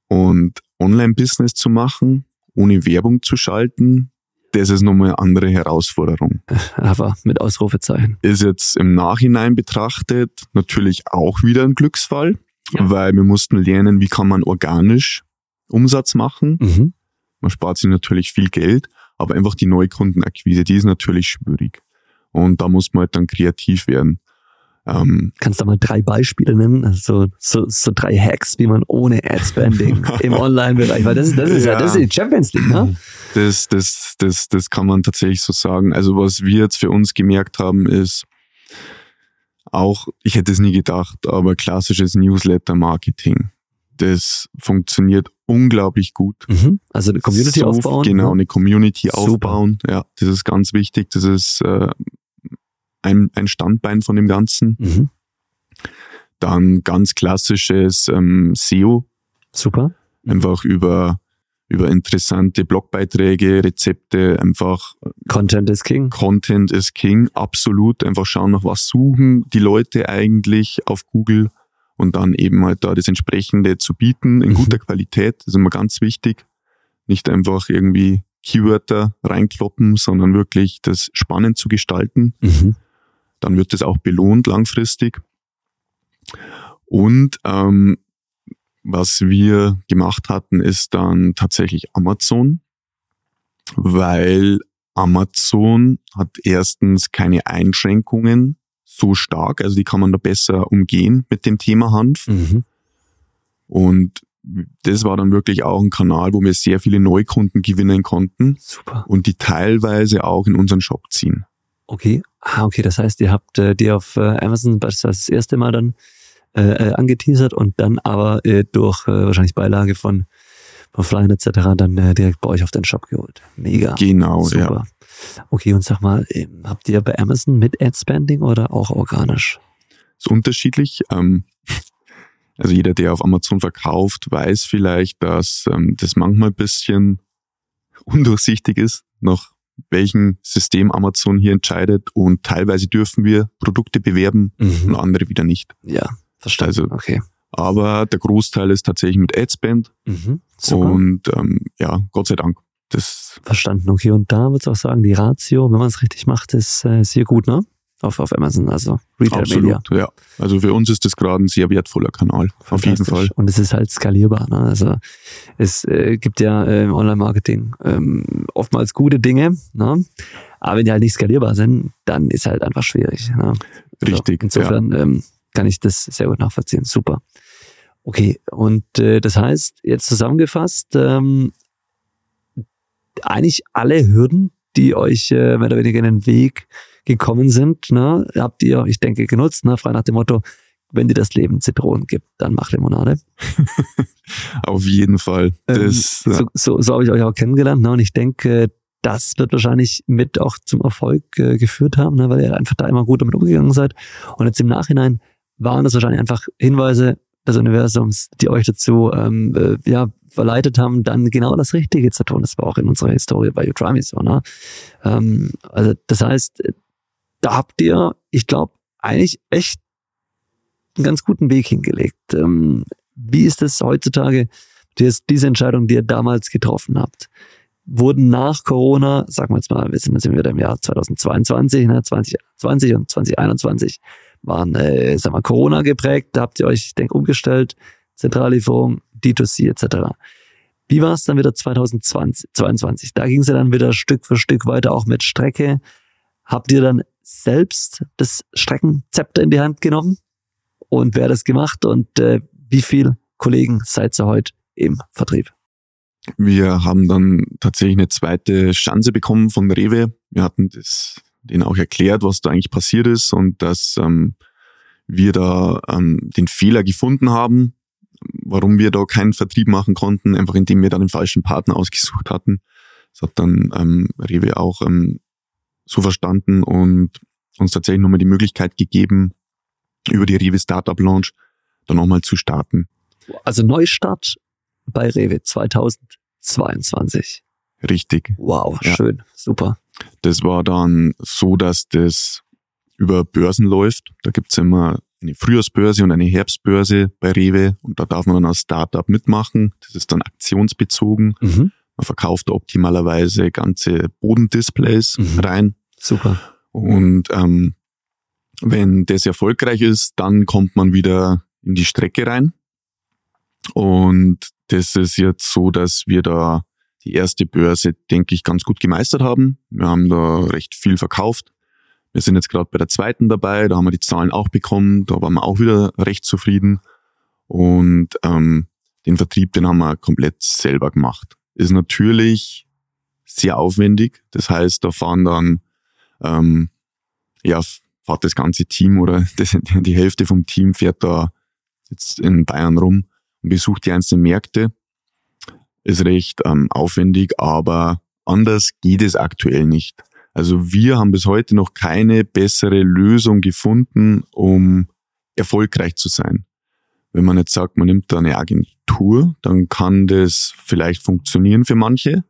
Und Online-Business zu machen, ohne Werbung zu schalten, das ist nochmal eine andere Herausforderung. [LAUGHS] Aber mit Ausrufezeichen. Ist jetzt im Nachhinein betrachtet natürlich auch wieder ein Glücksfall, ja. weil wir mussten lernen, wie kann man organisch Umsatz machen. Mhm. Man spart sich natürlich viel Geld, aber einfach die Neukundenakquise, die ist natürlich schwierig. Und da muss man halt dann kreativ werden. Ähm, Kannst du mal drei Beispiele nennen? Also so, so drei Hacks, wie man ohne Ad-Spending [LAUGHS] im Online-Bereich, weil das, ist, das ist ja, ja das ist die Champions League, ne? Das, das, das, das kann man tatsächlich so sagen. Also was wir jetzt für uns gemerkt haben, ist auch, ich hätte es nie gedacht, aber klassisches Newsletter-Marketing. Das funktioniert unglaublich gut. Mhm. Also eine Community so, aufbauen. Genau, ne? eine Community Super. aufbauen. Ja, das ist ganz wichtig. Das ist äh, ein, ein Standbein von dem Ganzen. Mhm. Dann ganz klassisches ähm, SEO. Super. Einfach über, über interessante Blogbeiträge, Rezepte, einfach. Content is King. Content is King, absolut. Einfach schauen, nach was suchen die Leute eigentlich auf Google und dann eben halt da das entsprechende zu bieten in mhm. guter Qualität. Das ist immer ganz wichtig. Nicht einfach irgendwie Keywörter reinkloppen, sondern wirklich das spannend zu gestalten. Mhm dann wird das auch belohnt langfristig. Und ähm, was wir gemacht hatten, ist dann tatsächlich Amazon, weil Amazon hat erstens keine Einschränkungen so stark, also die kann man da besser umgehen mit dem Thema Hanf. Mhm. Und das war dann wirklich auch ein Kanal, wo wir sehr viele Neukunden gewinnen konnten. Super. Und die teilweise auch in unseren Shop ziehen. Okay. Ah, okay, das heißt, ihr habt äh, die auf äh, Amazon das erste Mal dann äh, äh, angeteasert und dann aber äh, durch äh, wahrscheinlich Beilage von, von Flyen etc. dann äh, direkt bei euch auf den Shop geholt. Mega. Genau, Super. ja. Okay, und sag mal, äh, habt ihr bei Amazon mit Ad-Spending oder auch organisch? Ist unterschiedlich. Ähm, [LAUGHS] also jeder, der auf Amazon verkauft, weiß vielleicht, dass ähm, das manchmal ein bisschen [LAUGHS] undurchsichtig ist, noch welchen System Amazon hier entscheidet und teilweise dürfen wir Produkte bewerben mhm. und andere wieder nicht. Ja, verstanden. Also, okay. Aber der Großteil ist tatsächlich mit Adspend mhm. und ähm, ja, Gott sei Dank. Das Verstanden, okay. Und da würde ich auch sagen, die Ratio, wenn man es richtig macht, ist äh, sehr gut, ne? auf, auf Amazon, also Retail Absolut, Media. ja. Also für uns ist das gerade ein sehr wertvoller Kanal, auf jeden Fall. Und es ist halt skalierbar. Ne? Also es äh, gibt ja äh, im Online-Marketing ähm, oftmals gute Dinge, ne? aber wenn die halt nicht skalierbar sind, dann ist halt einfach schwierig. Ne? Also Richtig. insofern ja. ähm, kann ich das sehr gut nachvollziehen. Super. Okay, und äh, das heißt, jetzt zusammengefasst, ähm, eigentlich alle Hürden, die euch äh, mehr oder weniger in den Weg gekommen sind, ne, habt ihr, ich denke, genutzt, ne, frei nach dem Motto, wenn dir das Leben Zitronen gibt, dann mach Limonade. [LAUGHS] Auf jeden Fall. Ähm, das, ähm, so so, so habe ich euch auch kennengelernt. Ne? Und ich denke, das wird wahrscheinlich mit auch zum Erfolg äh, geführt haben, ne, weil ihr einfach da immer gut damit umgegangen seid. Und jetzt im Nachhinein waren das wahrscheinlich einfach Hinweise des Universums, die euch dazu ähm, äh, ja, verleitet haben, dann genau das Richtige zu tun. Das war auch in unserer Historie bei Utrami so. Ne? Ähm, also das heißt, da habt ihr, ich glaube, eigentlich echt einen ganz guten Weg hingelegt. Ähm, wie ist es heutzutage, diese Entscheidung, die ihr damals getroffen habt? Wurden nach Corona, sagen wir jetzt mal, wir sind jetzt wieder im Jahr 2022, ne, 2020 und 2021 waren, äh, sagen wir, Corona geprägt. Da habt ihr euch, ich denke, umgestellt. Zentrallieferung, D2C etc. Wie war es dann wieder 2022? Da ging es ja dann wieder Stück für Stück weiter, auch mit Strecke. Habt ihr dann selbst das Streckenzepter in die Hand genommen? Und wer hat das gemacht? Und äh, wie viele Kollegen seid ihr heute im Vertrieb? Wir haben dann tatsächlich eine zweite Chance bekommen von Rewe. Wir hatten das denen auch erklärt, was da eigentlich passiert ist und dass ähm, wir da ähm, den Fehler gefunden haben, warum wir da keinen Vertrieb machen konnten, einfach indem wir da den falschen Partner ausgesucht hatten. Das hat dann ähm, Rewe auch ähm, so verstanden und uns tatsächlich nochmal die Möglichkeit gegeben, über die Rewe Startup Launch dann nochmal zu starten. Also Neustart bei Rewe 2022. Richtig. Wow, ja. schön, super. Das war dann so, dass das über Börsen läuft. Da gibt's immer eine Frühjahrsbörse und eine Herbstbörse bei Rewe und da darf man dann als Startup mitmachen. Das ist dann aktionsbezogen. Mhm. Man verkauft optimalerweise ganze Bodendisplays mhm. rein. Super. Und ähm, wenn das erfolgreich ist, dann kommt man wieder in die Strecke rein. Und das ist jetzt so, dass wir da die erste Börse, denke ich, ganz gut gemeistert haben. Wir haben da recht viel verkauft. Wir sind jetzt gerade bei der zweiten dabei, da haben wir die Zahlen auch bekommen, da waren wir auch wieder recht zufrieden. Und ähm, den Vertrieb, den haben wir komplett selber gemacht. Ist natürlich sehr aufwendig. Das heißt, da fahren dann ähm, ja fährt das ganze Team oder [LAUGHS] das, die Hälfte vom Team fährt da jetzt in Bayern rum und besucht die einzelnen Märkte ist recht ähm, aufwendig, aber anders geht es aktuell nicht. Also wir haben bis heute noch keine bessere Lösung gefunden, um erfolgreich zu sein. Wenn man jetzt sagt, man nimmt da eine Agentur, dann kann das vielleicht funktionieren für manche.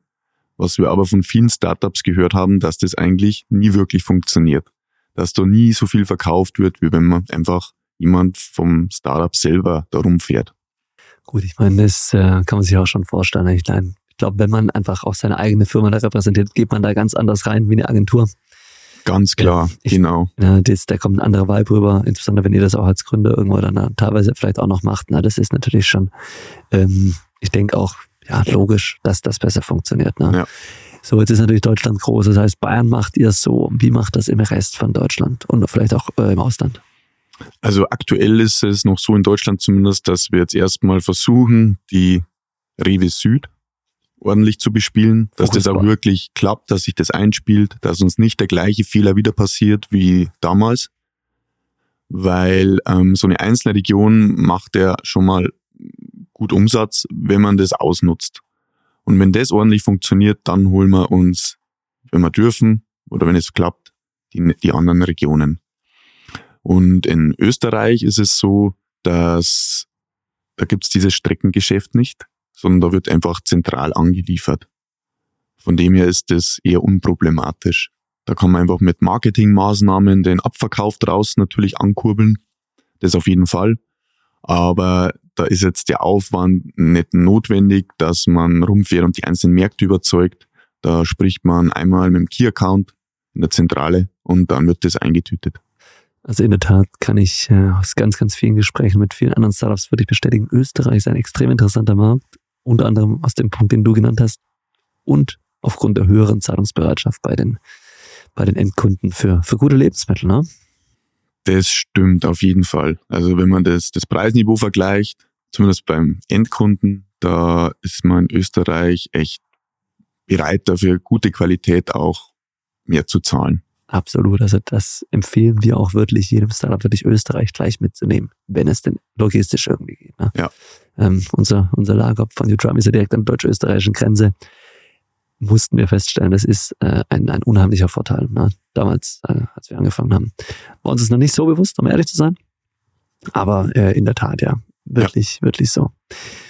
Was wir aber von vielen Startups gehört haben, dass das eigentlich nie wirklich funktioniert. Dass da nie so viel verkauft wird, wie wenn man einfach jemand vom Startup selber darum fährt. Gut, ich meine, das äh, kann man sich auch schon vorstellen. Ich, glaube, wenn man einfach auch seine eigene Firma da repräsentiert, geht man da ganz anders rein wie eine Agentur. Ganz klar, ich, genau. Ja, das, da kommt ein anderer Vibe rüber, insbesondere wenn ihr das auch als Gründer irgendwo dann teilweise vielleicht auch noch macht. Na, das ist natürlich schon, ähm, ich denke auch, ja, logisch, dass das besser funktioniert. Ne? Ja. So, jetzt ist natürlich Deutschland groß. Das heißt, Bayern macht ihr so. Wie macht das im Rest von Deutschland und vielleicht auch äh, im Ausland? Also aktuell ist es noch so in Deutschland zumindest, dass wir jetzt erstmal versuchen, die Rewe Süd ordentlich zu bespielen, dass das auch wirklich klappt, dass sich das einspielt, dass uns nicht der gleiche Fehler wieder passiert wie damals, weil ähm, so eine einzelne Region macht ja schon mal gut Umsatz, wenn man das ausnutzt. Und wenn das ordentlich funktioniert, dann holen wir uns, wenn wir dürfen oder wenn es klappt, die, die anderen Regionen. Und in Österreich ist es so, dass da gibt's dieses Streckengeschäft nicht, sondern da wird einfach zentral angeliefert. Von dem her ist das eher unproblematisch. Da kann man einfach mit Marketingmaßnahmen den Abverkauf draußen natürlich ankurbeln. Das auf jeden Fall. Aber da ist jetzt der Aufwand nicht notwendig, dass man rumfährt und die einzelnen Märkte überzeugt. Da spricht man einmal mit dem Key-Account in der Zentrale und dann wird das eingetütet. Also in der Tat kann ich äh, aus ganz, ganz vielen Gesprächen mit vielen anderen Startups würde ich bestätigen, Österreich ist ein extrem interessanter Markt, unter anderem aus dem Punkt, den du genannt hast, und aufgrund der höheren Zahlungsbereitschaft bei den, bei den Endkunden für, für gute Lebensmittel. Ne? Das stimmt auf jeden Fall. Also wenn man das, das Preisniveau vergleicht, zumindest beim Endkunden, da ist man in Österreich echt bereit dafür, gute Qualität auch mehr zu zahlen. Absolut. Also das empfehlen wir auch wirklich jedem Startup, wirklich Österreich gleich mitzunehmen, wenn es denn logistisch irgendwie geht. Ne? Ja. Ähm, unser, unser Lager von Utram ist ja direkt an der deutsch-österreichischen Grenze. mussten wir feststellen, das ist äh, ein, ein unheimlicher Vorteil. Ne? Damals, äh, als wir angefangen haben, war uns das noch nicht so bewusst, um ehrlich zu sein. Aber äh, in der Tat, ja, wirklich, ja. wirklich so.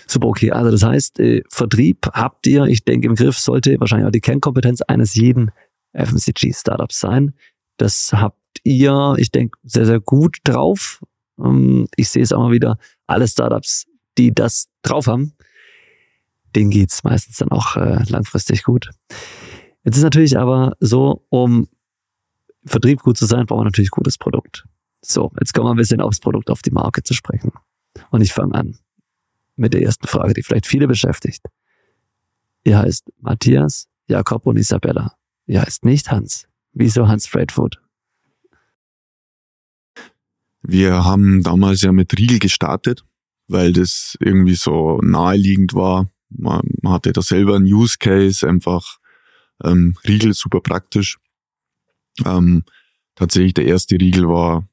Super, okay. Also das heißt, äh, Vertrieb habt ihr, ich denke, im Griff sollte wahrscheinlich auch die Kernkompetenz eines jeden FMCG-Startups sein. Das habt ihr, ich denke, sehr, sehr gut drauf. Ähm, ich sehe es auch mal wieder, alle Startups, die das drauf haben, denen geht's meistens dann auch äh, langfristig gut. Jetzt ist natürlich aber so, um Vertrieb gut zu sein, braucht man natürlich gutes Produkt. So, jetzt kommen wir ein bisschen aufs Produkt, auf die Marke zu sprechen. Und ich fange an mit der ersten Frage, die vielleicht viele beschäftigt. Ihr heißt Matthias, Jakob und Isabella. Ihr heißt nicht Hans. Wieso Hans Freightfood? Wir haben damals ja mit Riegel gestartet, weil das irgendwie so naheliegend war. Man, man hatte da selber einen Use Case, einfach ähm, Riegel super praktisch. Ähm, tatsächlich der erste Riegel war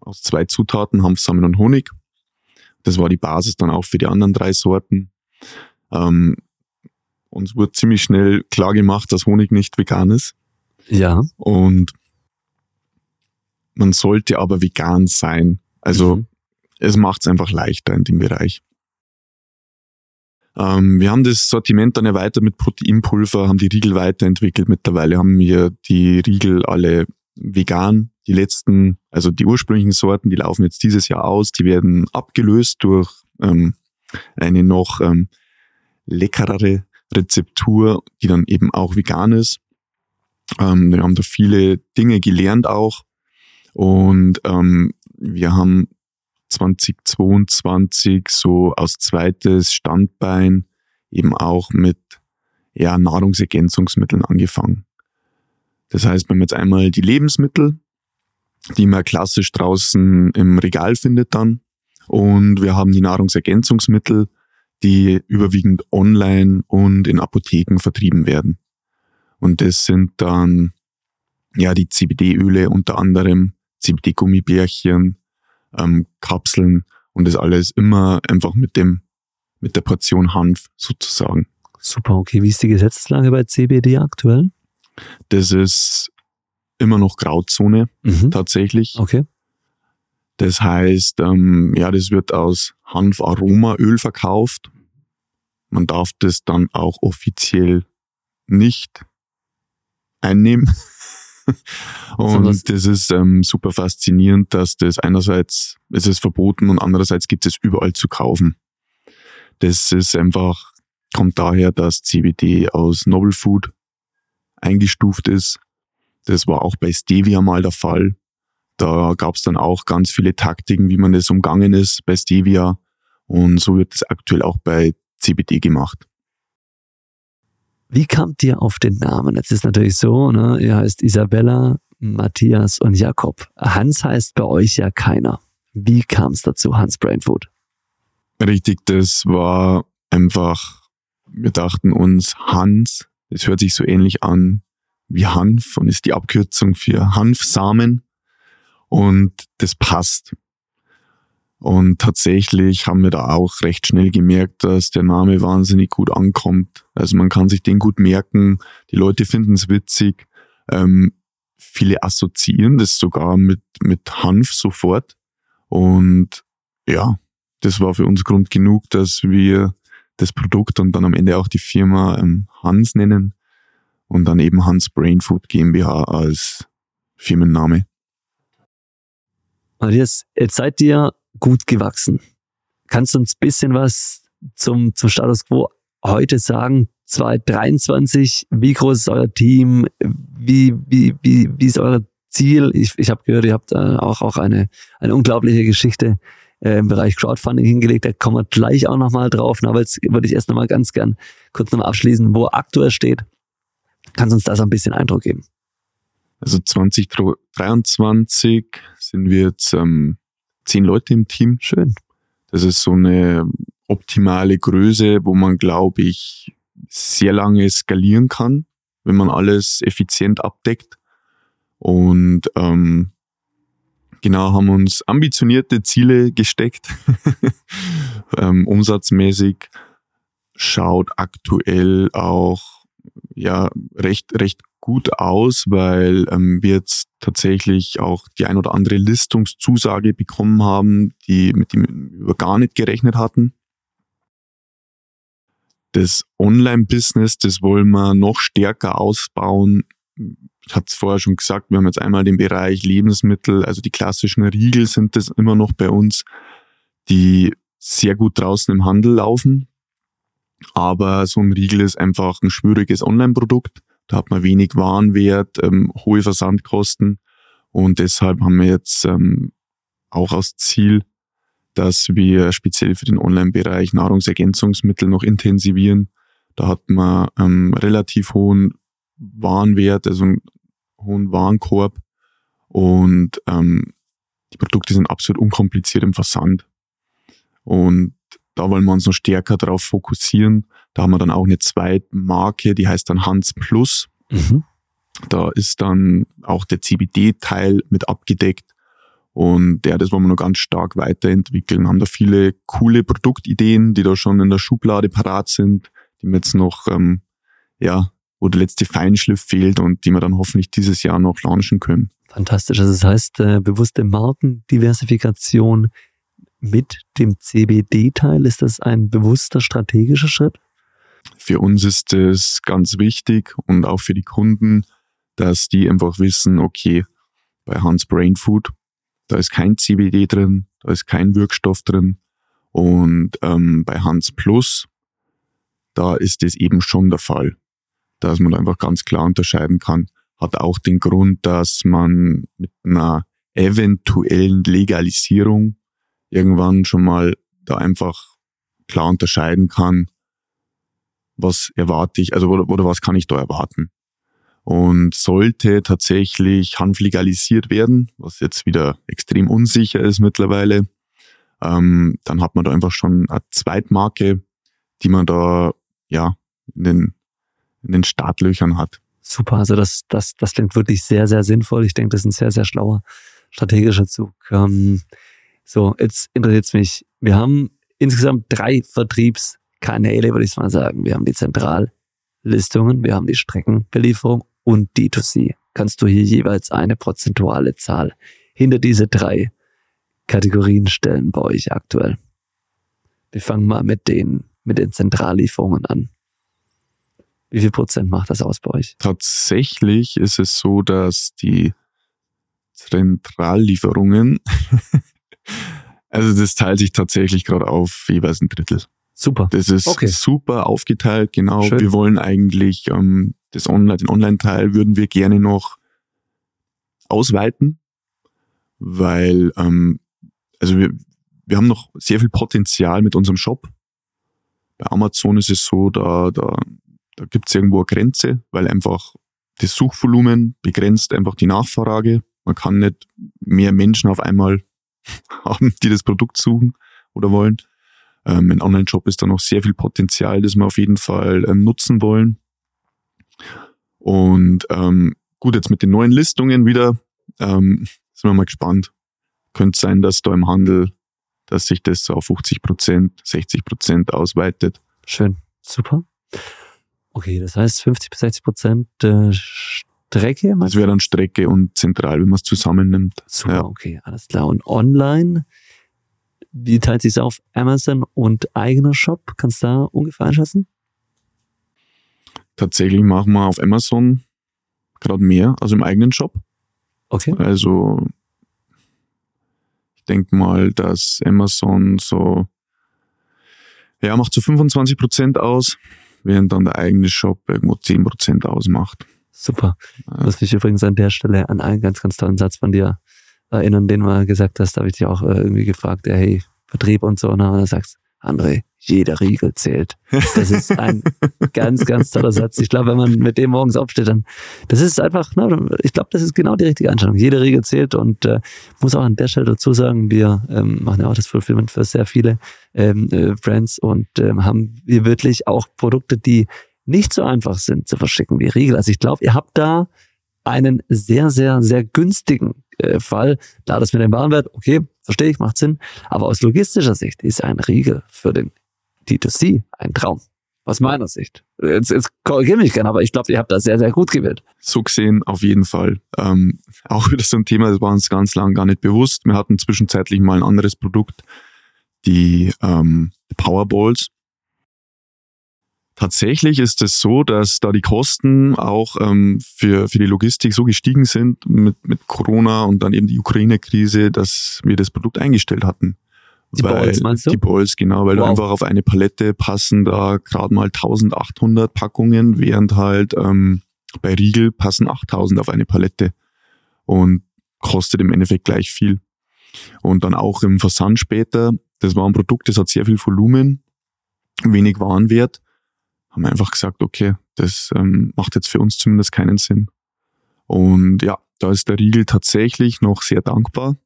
aus zwei Zutaten, Hanfsamen und Honig. Das war die Basis dann auch für die anderen drei Sorten. Ähm, uns wurde ziemlich schnell klar gemacht, dass Honig nicht vegan ist. Ja. Und man sollte aber vegan sein. Also mhm. es macht es einfach leichter in dem Bereich. Ähm, wir haben das Sortiment dann erweitert mit Proteinpulver, haben die Riegel weiterentwickelt. Mittlerweile haben wir die Riegel alle vegan. Die letzten, also die ursprünglichen Sorten, die laufen jetzt dieses Jahr aus. Die werden abgelöst durch ähm, eine noch ähm, leckerere Rezeptur, die dann eben auch vegan ist. Ähm, wir haben da viele Dinge gelernt auch. Und ähm, wir haben 2022 so aus zweites Standbein eben auch mit ja, Nahrungsergänzungsmitteln angefangen. Das heißt, wir haben jetzt einmal die Lebensmittel, die man klassisch draußen im Regal findet dann. Und wir haben die Nahrungsergänzungsmittel, die überwiegend online und in Apotheken vertrieben werden. Und das sind dann ja die CBD-Öle unter anderem, CBD-Gummibärchen, ähm, Kapseln und das alles immer einfach mit dem, mit der Portion Hanf sozusagen. Super, okay. Wie ist die Gesetzeslage bei CBD aktuell? Das ist immer noch Grauzone mhm. tatsächlich. Okay. Das heißt, ähm, ja, das wird aus Hanf-Aromaöl verkauft. Man darf das dann auch offiziell nicht einnehmen. [LAUGHS] und das ist ähm, super faszinierend, dass das einerseits, es ist verboten und andererseits gibt es überall zu kaufen. Das ist einfach, kommt daher, dass CBD aus Novel Food eingestuft ist. Das war auch bei Stevia mal der Fall. Da gab es dann auch ganz viele Taktiken, wie man das umgangen ist bei Stevia. Und so wird es aktuell auch bei CBD gemacht. Wie kamt ihr auf den Namen? Jetzt ist natürlich so, ne? ihr heißt Isabella, Matthias und Jakob. Hans heißt bei euch ja keiner. Wie kam es dazu, Hans Brainfood? Richtig, das war einfach, wir dachten uns, Hans, das hört sich so ähnlich an wie Hanf und ist die Abkürzung für Hanfsamen. Und das passt. Und tatsächlich haben wir da auch recht schnell gemerkt, dass der Name wahnsinnig gut ankommt. Also man kann sich den gut merken, die Leute finden es witzig. Ähm, viele assoziieren das sogar mit, mit Hanf sofort. Und ja, das war für uns Grund genug, dass wir das Produkt und dann am Ende auch die Firma ähm, Hans nennen und dann eben Hans Brain Food GmbH als Firmenname. Matthias, jetzt seid ihr gut gewachsen. Kannst du uns bisschen was zum, zum Status quo heute sagen? 2023, wie groß ist euer Team? Wie, wie, wie, wie ist euer Ziel? Ich, ich habe gehört, ihr habt äh, auch, auch eine, eine unglaubliche Geschichte äh, im Bereich Crowdfunding hingelegt. Da kommen wir gleich auch nochmal drauf. Aber jetzt würde ich erst nochmal ganz gern kurz nochmal abschließen, wo aktuell steht. Kannst du uns da so ein bisschen Eindruck geben? Also 2023 sind wir jetzt ähm, zehn Leute im Team. Schön. Das ist so eine optimale Größe, wo man, glaube ich, sehr lange skalieren kann, wenn man alles effizient abdeckt. Und ähm, genau haben uns ambitionierte Ziele gesteckt. [LAUGHS] ähm, umsatzmäßig schaut aktuell auch ja recht, recht gut aus, weil ähm, wir jetzt tatsächlich auch die ein oder andere Listungszusage bekommen haben, die mit dem wir gar nicht gerechnet hatten. Das Online-Business, das wollen wir noch stärker ausbauen. Ich hatte es vorher schon gesagt, wir haben jetzt einmal den Bereich Lebensmittel, also die klassischen Riegel sind das immer noch bei uns, die sehr gut draußen im Handel laufen. Aber so ein Riegel ist einfach ein schwieriges Online-Produkt. Da hat man wenig Warenwert, ähm, hohe Versandkosten. Und deshalb haben wir jetzt ähm, auch als Ziel, dass wir speziell für den Online-Bereich Nahrungsergänzungsmittel noch intensivieren. Da hat man ähm, relativ hohen Warenwert, also einen hohen Warenkorb. Und ähm, die Produkte sind absolut unkompliziert im Versand. Und da wollen wir uns noch stärker darauf fokussieren. Da haben wir dann auch eine zweite Marke, die heißt dann Hans Plus. Mhm. Da ist dann auch der CBD-Teil mit abgedeckt. Und ja, das wollen wir noch ganz stark weiterentwickeln. Haben da viele coole Produktideen, die da schon in der Schublade parat sind, die wir jetzt noch, ähm, ja, wo der letzte Feinschliff fehlt und die wir dann hoffentlich dieses Jahr noch launchen können. Fantastisch. Also das heißt, äh, bewusste Markendiversifikation mit dem CBD-Teil, ist das ein bewusster strategischer Schritt? Für uns ist es ganz wichtig und auch für die Kunden, dass die einfach wissen, okay, bei Hans Brain Food, da ist kein CBD drin, da ist kein Wirkstoff drin. Und ähm, bei Hans Plus, da ist es eben schon der Fall, dass man einfach ganz klar unterscheiden kann. Hat auch den Grund, dass man mit einer eventuellen Legalisierung irgendwann schon mal da einfach klar unterscheiden kann, was erwarte ich, also oder, oder was kann ich da erwarten. Und sollte tatsächlich Hanf legalisiert werden, was jetzt wieder extrem unsicher ist mittlerweile, ähm, dann hat man da einfach schon eine Zweitmarke, die man da ja in den, in den Startlöchern hat. Super, also das, das, das klingt wirklich sehr, sehr sinnvoll. Ich denke, das ist ein sehr, sehr schlauer strategischer Zug. Ähm, so, jetzt interessiert es mich. Wir haben insgesamt drei Vertriebskanäle, würde ich mal sagen. Wir haben die Zentrallistungen, wir haben die Streckenbelieferung und D2C. Kannst du hier jeweils eine prozentuale Zahl hinter diese drei Kategorien stellen bei euch aktuell? Wir fangen mal mit den, mit den Zentrallieferungen an. Wie viel Prozent macht das aus bei euch? Tatsächlich ist es so, dass die Zentrallieferungen Also das teilt sich tatsächlich gerade auf jeweils ein Drittel. Super. Das ist okay. super aufgeteilt, genau. Schön. Wir wollen eigentlich ähm, das Online, den Online-Teil würden wir gerne noch ausweiten, weil ähm, also wir, wir haben noch sehr viel Potenzial mit unserem Shop. Bei Amazon ist es so, da, da, da gibt es irgendwo eine Grenze, weil einfach das Suchvolumen begrenzt einfach die Nachfrage. Man kann nicht mehr Menschen auf einmal [LAUGHS] haben, die das Produkt suchen oder wollen. Ähm, ein Online-Shop ist da noch sehr viel Potenzial, das wir auf jeden Fall ähm, nutzen wollen. Und ähm, gut, jetzt mit den neuen Listungen wieder, ähm, sind wir mal gespannt. Könnte sein, dass da im Handel, dass sich das auf 50 Prozent, 60 Prozent ausweitet. Schön, super. Okay, das heißt 50 bis 60 Prozent äh, Strecke? Das wäre dann Strecke und zentral, wenn man es zusammennimmt. Super, ja. okay, alles klar. Und online, wie teilt sich es auf Amazon und eigener Shop? Kannst du da ungefähr einschätzen? Tatsächlich machen wir auf Amazon gerade mehr als im eigenen Shop. Okay. Also ich denke mal, dass Amazon so ja, macht so 25 Prozent aus, während dann der eigene Shop irgendwo 10 Prozent ausmacht. Super. Ich muss mich übrigens an der Stelle an einen ganz, ganz tollen Satz von dir erinnern, den du mal gesagt hast. Da habe ich dich auch äh, irgendwie gefragt, ja, hey, Vertrieb und so. Und dann sagst André, jeder Riegel zählt. Das ist ein [LAUGHS] ganz, ganz toller Satz. Ich glaube, wenn man mit dem morgens aufsteht, dann, das ist einfach, na, ich glaube, das ist genau die richtige Einstellung. Jeder Riegel zählt und äh, muss auch an der Stelle dazu sagen, wir ähm, machen ja auch das Fulfillment für sehr viele ähm, äh, Brands und ähm, haben wir wirklich auch Produkte, die nicht so einfach sind zu verschicken wie Riegel. Also ich glaube, ihr habt da einen sehr, sehr, sehr günstigen äh, Fall. Klar, das mit dem Warenwert, okay, verstehe ich, macht Sinn. Aber aus logistischer Sicht ist ein Riegel für den D2C ein Traum. aus meiner Sicht. Jetzt, jetzt korrigiere mich gerne, aber ich glaube, ihr habt das sehr, sehr gut gewählt. So gesehen, auf jeden Fall. Ähm, auch wieder so ein Thema, das war uns ganz lang gar nicht bewusst. Wir hatten zwischenzeitlich mal ein anderes Produkt, die ähm, Powerballs. Tatsächlich ist es so, dass da die Kosten auch ähm, für, für die Logistik so gestiegen sind mit, mit Corona und dann eben die Ukraine-Krise, dass wir das Produkt eingestellt hatten. Die weil, Balls, meinst du? Die Balls, genau, weil Wow. du einfach auf eine Palette passen da gerade mal 1800 Packungen, während halt ähm, bei Riegel passen 8000 auf eine Palette und kostet im Endeffekt gleich viel. Und dann auch im Versand später, das war ein Produkt, das hat sehr viel Volumen, wenig Warenwert, haben einfach gesagt, okay, das ähm, macht jetzt für uns zumindest keinen Sinn. Und ja, da ist der Riegel tatsächlich noch sehr dankbar.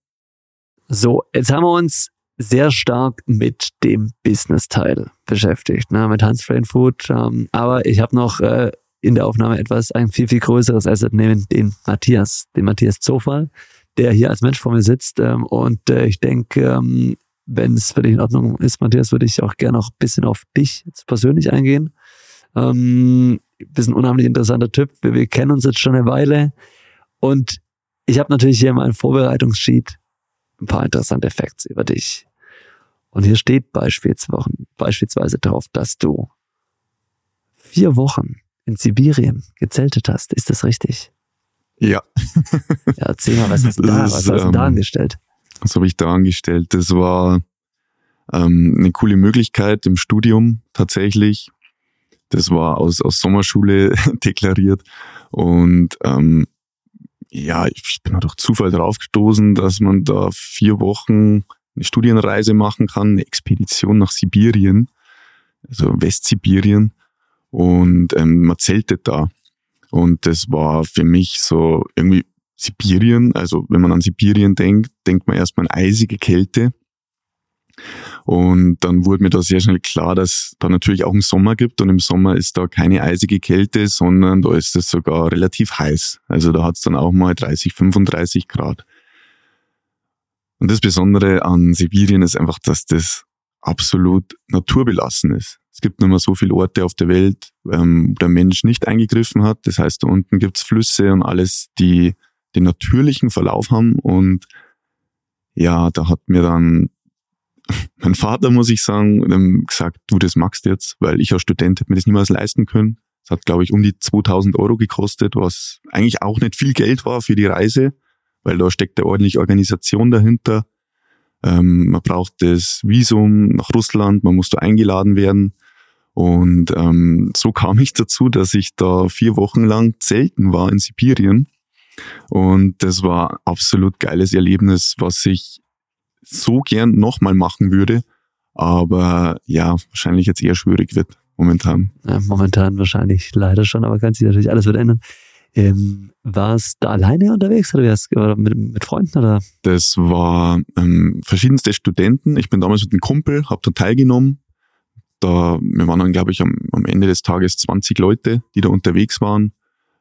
So, jetzt haben wir uns sehr stark mit dem Business-Teil beschäftigt, ne, mit Hans Brain Food. Ähm, aber ich habe noch äh, in der Aufnahme etwas, ein viel, viel größeres Asset, nämlich den Matthias, den Matthias Zofall, der hier als Mensch vor mir sitzt. Ähm, und äh, ich denke, ähm, wenn es für dich in Ordnung ist, Matthias, würde ich auch gerne noch ein bisschen auf dich persönlich eingehen. Ähm, bist ein unheimlich interessanter Typ. Wir, wir kennen uns jetzt schon eine Weile. Und ich habe natürlich hier mein Vorbereitungssheet ein paar interessante Facts über dich. Und hier steht beispielsweise, drauf, dass du vier Wochen in Sibirien gezeltet hast. Ist das richtig? Ja, Ja, erzähl mal, was hast du da, Das was ist, hast du da ähm, angestellt? was habe ich da angestellt? Das war ähm, eine coole Möglichkeit im Studium tatsächlich. Das war aus, aus Sommerschule [LAUGHS] deklariert. Und ähm, ja, ich bin da durch Zufall draufgestoßen, dass man da vier Wochen eine Studienreise machen kann, eine Expedition nach Sibirien, also Westsibirien. Und ähm, man zeltet da. Und das war für mich so irgendwie Sibirien. Also wenn man an Sibirien denkt, denkt man erstmal an eisige Kälte. Und dann wurde mir da sehr schnell klar, dass da natürlich auch einen Sommer gibt und im Sommer ist da keine eisige Kälte, sondern da ist es sogar relativ heiß. Also da hat es dann auch mal 30, 35 Grad. Und das Besondere an Sibirien ist einfach, dass das absolut naturbelassen ist. Es gibt nicht mehr so viele Orte auf der Welt, ähm, wo der Mensch nicht eingegriffen hat. Das heißt, da unten gibt's Flüsse und alles, die den natürlichen Verlauf haben. Und ja, da hat mir dann [LAUGHS] mein Vater, muss ich sagen, ähm, gesagt, du, das magst jetzt, weil ich als Student hätte mir das niemals leisten können. Es hat, glaube ich, um die 2000 Euro gekostet, was eigentlich auch nicht viel Geld war für die Reise, weil da steckt eine ordentliche Organisation dahinter. Ähm, man braucht das Visum nach Russland, man muss da eingeladen werden. Und ähm, so kam ich dazu, dass ich da vier Wochen lang zelten war in Sibirien. Und das war absolut geiles Erlebnis, was ich so gern nochmal machen würde, aber ja, wahrscheinlich jetzt eher schwierig wird momentan. Ja, momentan wahrscheinlich leider schon, aber kann sich natürlich alles wieder ändern. Ähm, warst du alleine unterwegs oder, wärst, oder mit, mit Freunden oder? Das war ähm, verschiedenste Studenten. Ich bin damals mit einem Kumpel, habe da teilgenommen. Da, wir waren dann, glaube ich, am, am Ende des Tages 20 Leute, die da unterwegs waren.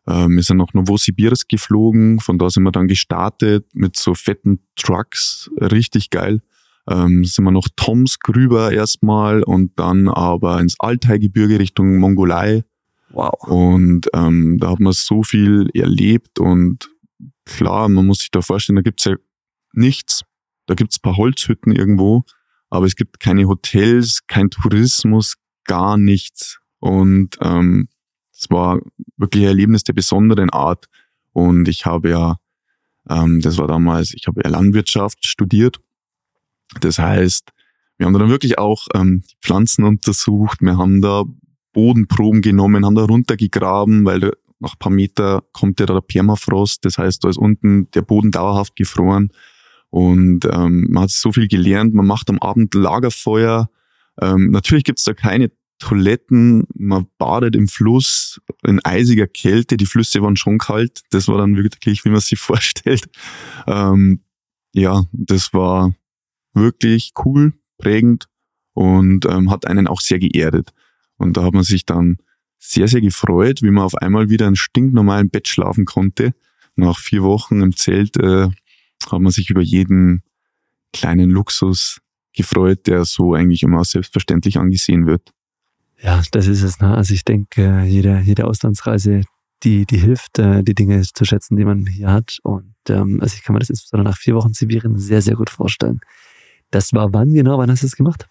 Ähm, wir sind nach Novosibirsk geflogen, von da sind wir dann gestartet mit so fetten Trucks, richtig geil. Ähm, sind wir nach Tomsk rüber erstmal und dann aber ins Altai-Gebirge Richtung Mongolei. Wow. Und ähm, da hat man so viel erlebt und klar, man muss sich da vorstellen, da gibt's ja nichts. Da gibt's ein paar Holzhütten irgendwo, aber es gibt keine Hotels, kein Tourismus, gar nichts. Und ähm, es war wirklich ein Erlebnis der besonderen Art. Und ich habe ja, ähm, das war damals, ich habe ja Landwirtschaft studiert. Das heißt, wir haben da dann wirklich auch ähm, Pflanzen untersucht, wir haben da Bodenproben genommen, haben da runtergegraben, weil nach ein paar Meter kommt ja da der Permafrost. Das heißt, da ist unten der Boden dauerhaft gefroren. Und ähm, man hat so viel gelernt. Man macht am Abend Lagerfeuer. Ähm, natürlich gibt's da keine Toiletten. Man badet im Fluss in eisiger Kälte. Die Flüsse waren schon kalt. Das war dann wirklich, wie man sich [LAUGHS] vorstellt. Ähm, ja, das war wirklich cool, prägend und ähm, hat einen auch sehr geerdet. Und da hat man sich dann sehr, sehr gefreut, wie man auf einmal wieder einen stinknormalen Bett schlafen konnte. Nach vier Wochen im Zelt äh, hat man sich über jeden kleinen Luxus gefreut, der so eigentlich immer selbstverständlich angesehen wird. Ja, das ist es. Ne? Also ich denke, jede, jede Auslandsreise, die, die hilft, äh, die Dinge zu schätzen, die man hier hat. Und ähm, also ich kann mir das insbesondere nach vier Wochen Sibirien sehr, sehr gut vorstellen. Das war wann genau? Wann hast du das gemacht?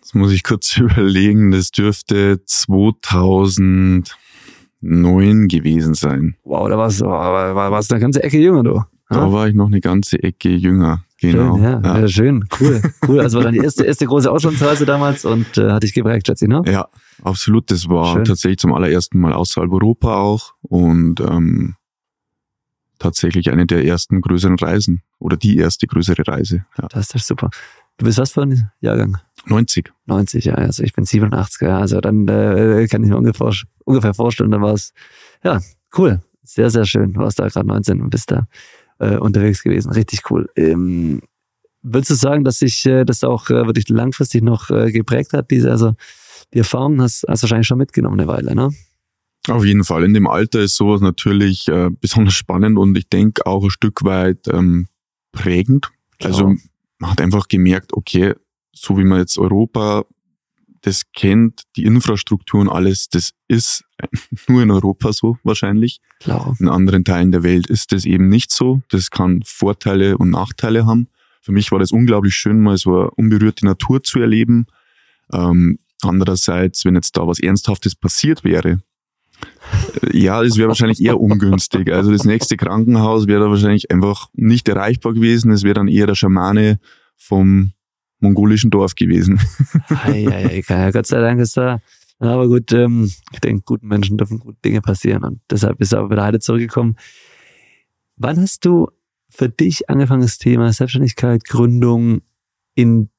Das muss ich kurz [LAUGHS] überlegen. Das dürfte 2009 gewesen sein. Wow, da warst du war, war, warst eine ganze Ecke jünger, du. Da war ich noch eine ganze Ecke jünger. Genau. Schön, ja, ja. ja, schön, cool, cool. Also war dann die erste, erste große Auslandsreise damals und äh, hatte ich geprägt, schätze ich, ne? Ja, absolut. Das war schön. tatsächlich zum allerersten Mal außerhalb Europa auch und ähm, tatsächlich eine der ersten größeren Reisen oder die erste größere Reise. Ja. Das ist super. Du bist was für ein Jahrgang? 90. 90, ja. Also ich bin 87, ja. Also dann äh, kann ich mir ungefähr, ungefähr vorstellen, da war es, ja, cool. Sehr, sehr schön. Du warst da gerade 19 und bist da äh, unterwegs gewesen. Richtig cool. Ähm, würdest du sagen, dass sich äh, das auch äh, wirklich langfristig noch äh, geprägt hat? Diese, also die Erfahrung hast, hast du wahrscheinlich schon mitgenommen eine Weile, ne? Auf jeden Fall. In dem Alter ist sowas natürlich äh, besonders spannend und ich denke auch ein Stück weit ähm, prägend. Klar. Also man hat einfach gemerkt, okay, so wie man jetzt Europa das kennt, die Infrastruktur und alles, das ist [LAUGHS] nur in Europa so wahrscheinlich. Klar. In anderen Teilen der Welt ist das eben nicht so. Das kann Vorteile und Nachteile haben. Für mich war das unglaublich schön, mal so eine unberührte Natur zu erleben. Ähm, andererseits, wenn jetzt da was Ernsthaftes passiert wäre, äh, ja, das wäre wahrscheinlich eher ungünstig. Also das nächste Krankenhaus wäre da wahrscheinlich einfach nicht erreichbar gewesen. Es wäre dann eher der Schamane vom mongolischen Dorf gewesen. [LAUGHS] Ei, ei, Gott sei Dank ist da. Aber gut, ähm, ich denke, guten Menschen dürfen gute Dinge passieren und deshalb bist du aber wieder heute zurückgekommen. Wann hast du für dich angefangen, das Thema Selbstständigkeit, Gründung in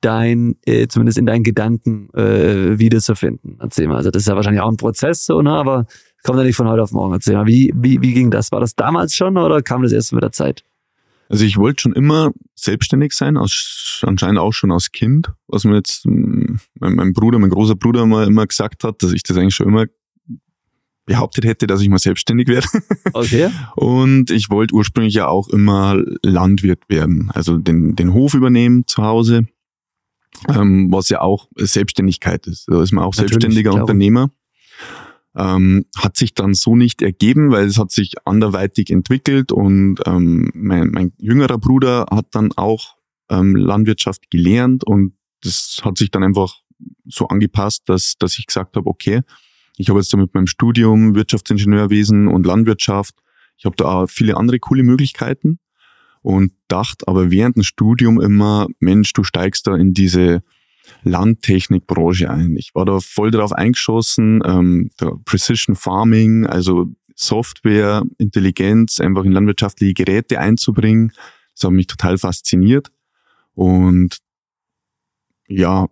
dein, äh, zumindest in deinen Gedanken äh, wiederzufinden? Erzähl mal. Also das ist ja wahrscheinlich auch ein Prozess, so, ne? aber kommt ja nicht von heute auf morgen. Erzähl mal, wie, wie, wie ging das? War das damals schon oder kam das erst mit der Zeit? Also ich wollte schon immer selbstständig sein, aus, anscheinend auch schon als Kind, was mir jetzt hm, mein, mein Bruder, mein großer Bruder mal immer gesagt hat, dass ich das eigentlich schon immer behauptet hätte, dass ich mal selbstständig werde. [LAUGHS] Okay. Und ich wollte ursprünglich ja auch immer Landwirt werden, also den, den Hof übernehmen zu Hause, ähm, was ja auch Selbstständigkeit ist. Da ist man auch Natürlich, selbstständiger Unternehmer. Ähm, hat sich dann so nicht ergeben, weil es hat sich anderweitig entwickelt und ähm, mein, mein jüngerer Bruder hat dann auch ähm, Landwirtschaft gelernt und das hat sich dann einfach so angepasst, dass, dass ich gesagt habe, okay, ich habe jetzt da mit meinem Studium Wirtschaftsingenieurwesen und Landwirtschaft, ich habe da auch viele andere coole Möglichkeiten und dachte aber während dem Studium immer, Mensch, du steigst da in diese Landtechnikbranche ein. Ich war da voll drauf eingeschossen, ähm, Precision Farming, also Software, Intelligenz, einfach in landwirtschaftliche Geräte einzubringen. Das hat mich total fasziniert. Und ja,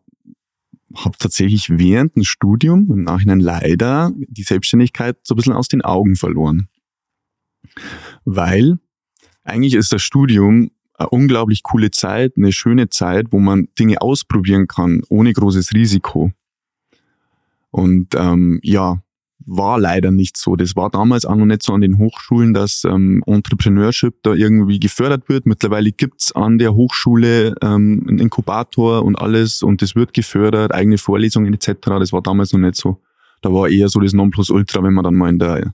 habe tatsächlich während dem Studium im Nachhinein leider die Selbstständigkeit so ein bisschen aus den Augen verloren. Weil eigentlich ist das Studium eine unglaublich coole Zeit, eine schöne Zeit, wo man Dinge ausprobieren kann, ohne großes Risiko. Und ähm, ja, war leider nicht so. Das war damals auch noch nicht so an den Hochschulen, dass ähm, Entrepreneurship da irgendwie gefördert wird. Mittlerweile gibt's an der Hochschule ähm, einen Inkubator und alles und das wird gefördert, eigene Vorlesungen etc. Das war damals noch nicht so. Da war eher so das Nonplusultra, wenn man dann mal in der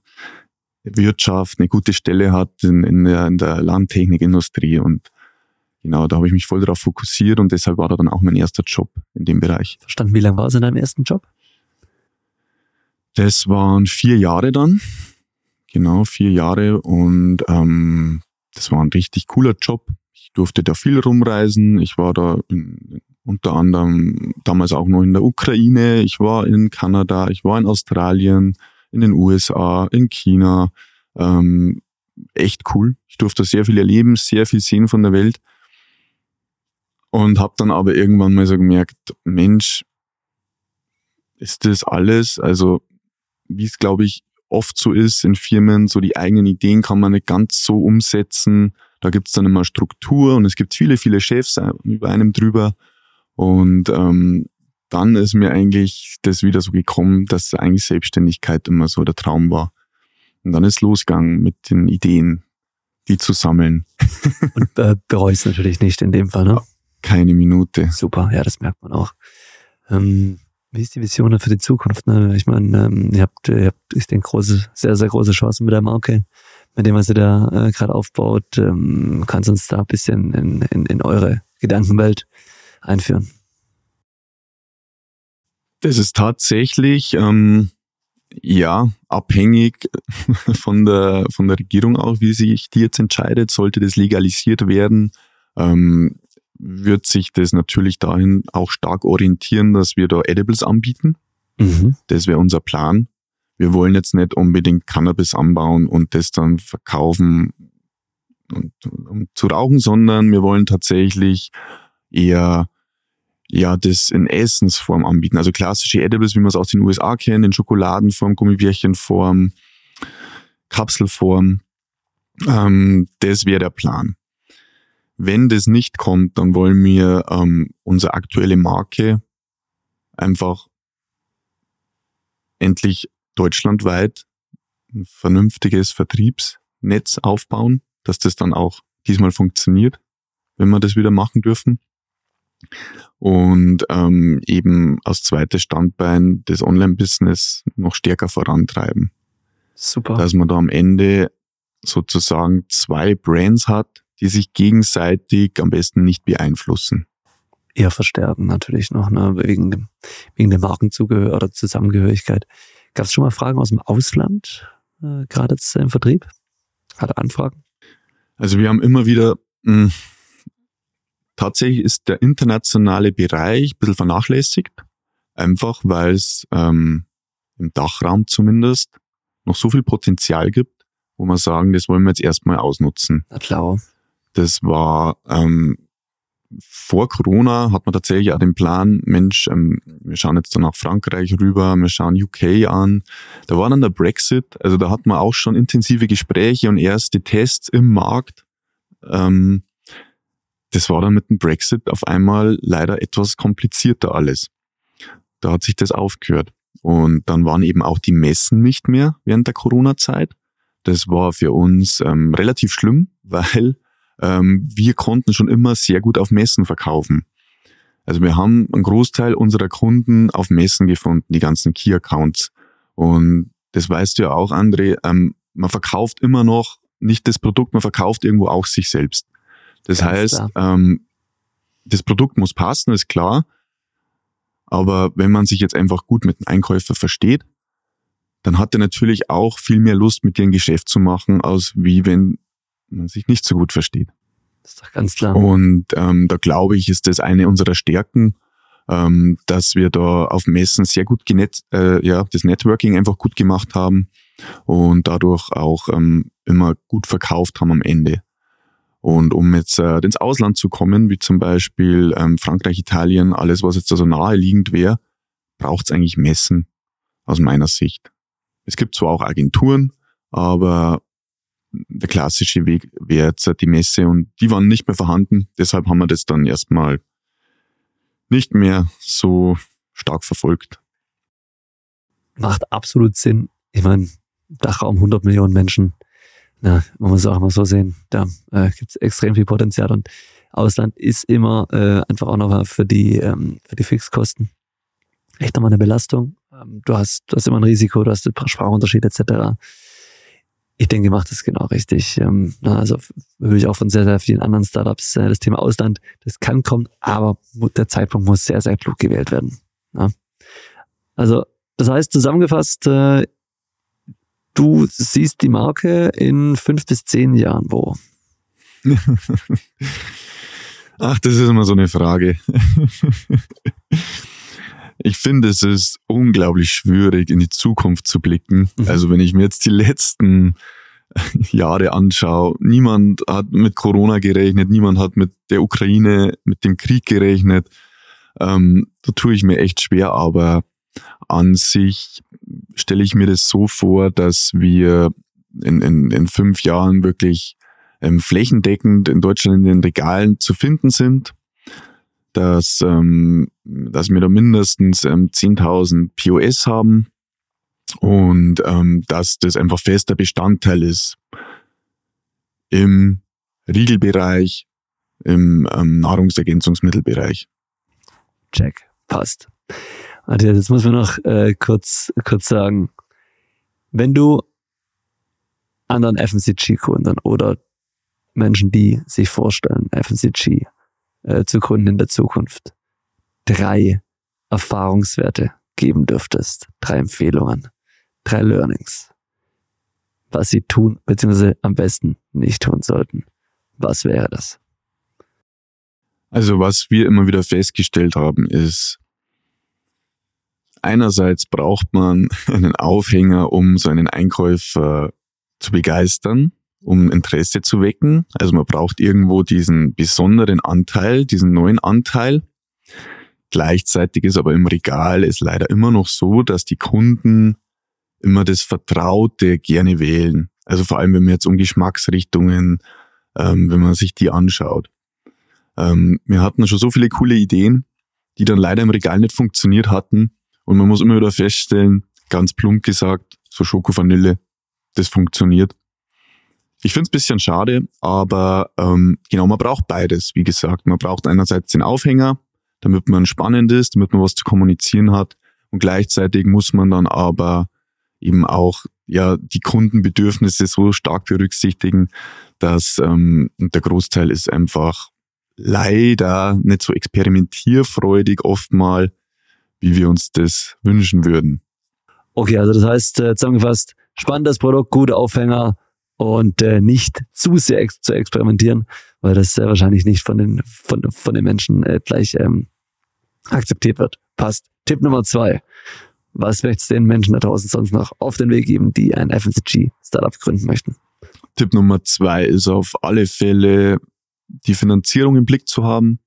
Wirtschaft eine gute Stelle hat, in, in, der, in der Landtechnikindustrie und genau, da habe ich mich voll darauf fokussiert und deshalb war da dann auch mein erster Job in dem Bereich. Verstanden, wie lange war es in deinem ersten Job? Das waren vier Jahre dann. Genau, vier Jahre und ähm, das war ein richtig cooler Job. Ich durfte da viel rumreisen. Ich war da in, unter anderem damals auch noch in der Ukraine. Ich war in Kanada, ich war in Australien, in den USA, in China. Ähm, echt cool. Ich durfte sehr viel erleben, sehr viel sehen von der Welt. Und habe dann aber irgendwann mal so gemerkt, Mensch, ist das alles? Also, wie es, glaube ich, oft so ist in Firmen, so die eigenen Ideen kann man nicht ganz so umsetzen. Da gibt es dann immer Struktur und es gibt viele, viele Chefs über einem drüber. Und ähm, dann ist mir eigentlich das wieder so gekommen, dass eigentlich Selbstständigkeit immer so der Traum war. Und dann ist losgegangen mit den Ideen, die zu sammeln. Und äh, bereust natürlich nicht in dem Fall, ne? Keine Minute. Super, ja, das merkt man auch. Ähm, Wie ist die Vision für die Zukunft? Ne? Ich meine, ähm, ihr habt, ihr habt, ich denke, große, sehr, sehr große Chancen mit der Marke, mit dem, was ihr da äh, gerade aufbaut. Ähm, kannst du uns da ein bisschen in, in, in eure Gedankenwelt einführen? Das ist tatsächlich ähm, ja abhängig [LAUGHS] von der von der Regierung auch, wie sich die jetzt entscheidet. Sollte das legalisiert werden, ähm, wird sich das natürlich dahin auch stark orientieren, dass wir da Edibles anbieten. Mhm. Das wäre unser Plan. Wir wollen jetzt nicht unbedingt Cannabis anbauen und das dann verkaufen und, um zu rauchen, sondern wir wollen tatsächlich eher ja das in Essensform anbieten. Also klassische Edibles, wie man es aus den USA kennt, in Schokoladenform, Gummibärchenform, Kapselform. Ähm, das wäre der Plan. Wenn das nicht kommt, dann wollen wir ähm, unsere aktuelle Marke einfach endlich deutschlandweit ein vernünftiges Vertriebsnetz aufbauen, dass das dann auch diesmal funktioniert, wenn wir das wieder machen dürfen. Und ähm, eben als zweites Standbein das Online-Business noch stärker vorantreiben. Super. Dass man da am Ende sozusagen zwei Brands hat, die sich gegenseitig am besten nicht beeinflussen. Eher verstärken natürlich noch, ne, wegen, dem, wegen der Markenzugehör oder Zusammengehörigkeit. Gab es schon mal Fragen aus dem Ausland, äh, gerade jetzt im Vertrieb? Hatte Anfragen? Also wir haben immer wieder, mh, hm, tatsächlich ist der internationale Bereich ein bisschen vernachlässigt, einfach weil es ähm, im Dachraum zumindest noch so viel Potenzial gibt, wo wir sagen, das wollen wir jetzt erstmal ausnutzen. Na klar. Das war ähm, vor Corona hat man tatsächlich auch den Plan, Mensch, ähm, wir schauen jetzt dann nach Frankreich rüber, wir schauen UK an. Da war dann der Brexit, also da hat man auch schon intensive Gespräche und erste Tests im Markt. Ähm, das war dann mit dem Brexit auf einmal leider etwas komplizierter alles. Da hat sich das aufgehört. Und dann waren eben auch die Messen nicht mehr während der Corona-Zeit. Das war für uns ähm, relativ schlimm, [LAUGHS] weil ähm, wir konnten schon immer sehr gut auf Messen verkaufen. Also wir haben einen Großteil unserer Kunden auf Messen gefunden, die ganzen Key-Accounts. Und das weißt du ja auch, André, ähm, man verkauft immer noch nicht das Produkt, man verkauft irgendwo auch sich selbst. Das Ganz heißt, ähm, das Produkt muss passen, ist klar. Aber wenn man sich jetzt einfach gut mit dem Einkäufer versteht, dann hat er natürlich auch viel mehr Lust, mit dir ein Geschäft zu machen, als wie wenn man sich nicht so gut versteht. Das ist doch ganz klar. Und ähm, da glaube ich, ist das eine unserer Stärken, ähm, dass wir da auf Messen sehr gut genetzt, äh, ja, das Networking einfach gut gemacht haben und dadurch auch ähm, immer gut verkauft haben am Ende. Und um jetzt äh, ins Ausland zu kommen, wie zum Beispiel ähm, Frankreich, Italien, alles, was jetzt da so naheliegend wäre, braucht es eigentlich Messen, aus meiner Sicht. Es gibt zwar auch Agenturen, aber der klassische Weg wäre jetzt die Messe und die waren nicht mehr vorhanden. Deshalb haben wir das dann erstmal nicht mehr so stark verfolgt. Macht absolut Sinn. Ich meine, Dachraum 100 Millionen Menschen. Na, man muss auch mal so sehen. Da äh, gibt es extrem viel Potenzial und Ausland ist immer äh, einfach auch noch für die, ähm, für die Fixkosten echt nochmal eine Belastung. Ähm, du, hast, du hast immer ein Risiko, du hast Sprachunterschied etc ich denke, macht es genau richtig. Ähm, also höre ich auch von sehr, sehr vielen anderen Startups äh, das Thema Ausland. Das kann kommen, aber der Zeitpunkt muss sehr, sehr klug gewählt werden. Also das heißt zusammengefasst, äh, du siehst die Marke in fünf bis zehn Jahren wo? [LAUGHS] Ach, das ist immer so eine Frage. [LAUGHS] Ich finde, es ist unglaublich schwierig, in die Zukunft zu blicken. Mhm. Also wenn ich mir jetzt die letzten [LAUGHS] Jahre anschaue, niemand hat mit Corona gerechnet, niemand hat mit der Ukraine, mit dem Krieg gerechnet. Ähm, da tue ich mir echt schwer, aber an sich stelle ich mir das so vor, dass wir in, in, in fünf Jahren wirklich ähm, flächendeckend in Deutschland in den Regalen zu finden sind dass, ähm, dass wir da mindestens ähm, 10.000 POS haben und ähm, dass das einfach fester Bestandteil ist im Riegelbereich, im ähm, Nahrungsergänzungsmittelbereich. Check, passt. Matthias, jetzt muss man noch äh, kurz, kurz sagen, wenn du anderen FMCG-Gründern oder Menschen, die sich vorstellen, FMCG äh, zu gründen in der Zukunft, drei Erfahrungswerte geben dürftest, drei Empfehlungen, drei Learnings, was sie tun, beziehungsweise am besten nicht tun sollten. Was wäre das? Also was wir immer wieder festgestellt haben, ist, einerseits braucht man einen Aufhänger, um so einen Einkäufer zu begeistern, um Interesse zu wecken. Also man braucht irgendwo diesen besonderen Anteil, diesen neuen Anteil. Gleichzeitig ist aber im Regal es leider immer noch so, dass die Kunden immer das Vertraute gerne wählen. Also vor allem, wenn man jetzt um Geschmacksrichtungen, ähm, wenn man sich die anschaut. Ähm, wir hatten schon so viele coole Ideen, die dann leider im Regal nicht funktioniert hatten. Und man muss immer wieder feststellen, ganz plump gesagt, so Schoko-Vanille, das funktioniert. Ich finde es bisschen schade, aber ähm, genau, man braucht beides, wie gesagt. Man braucht einerseits den Aufhänger, damit man spannend ist, damit man was zu kommunizieren hat. Und gleichzeitig muss man dann aber eben auch ja die Kundenbedürfnisse so stark berücksichtigen, dass ähm, der Großteil ist einfach leider nicht so experimentierfreudig oftmal, wie wir uns das wünschen würden. Okay, also das heißt äh, zusammengefasst, spannendes Produkt, gute Aufhänger und äh, nicht zu sehr ex zu experimentieren, weil das sehr wahrscheinlich nicht von den, von, von den Menschen äh, gleich ähm, akzeptiert wird. Passt. Tipp Nummer zwei. Was möchtest du den Menschen da draußen sonst noch auf den Weg geben, die ein FMCG-Startup gründen möchten? Tipp Nummer zwei ist auf alle Fälle die Finanzierung im Blick zu haben.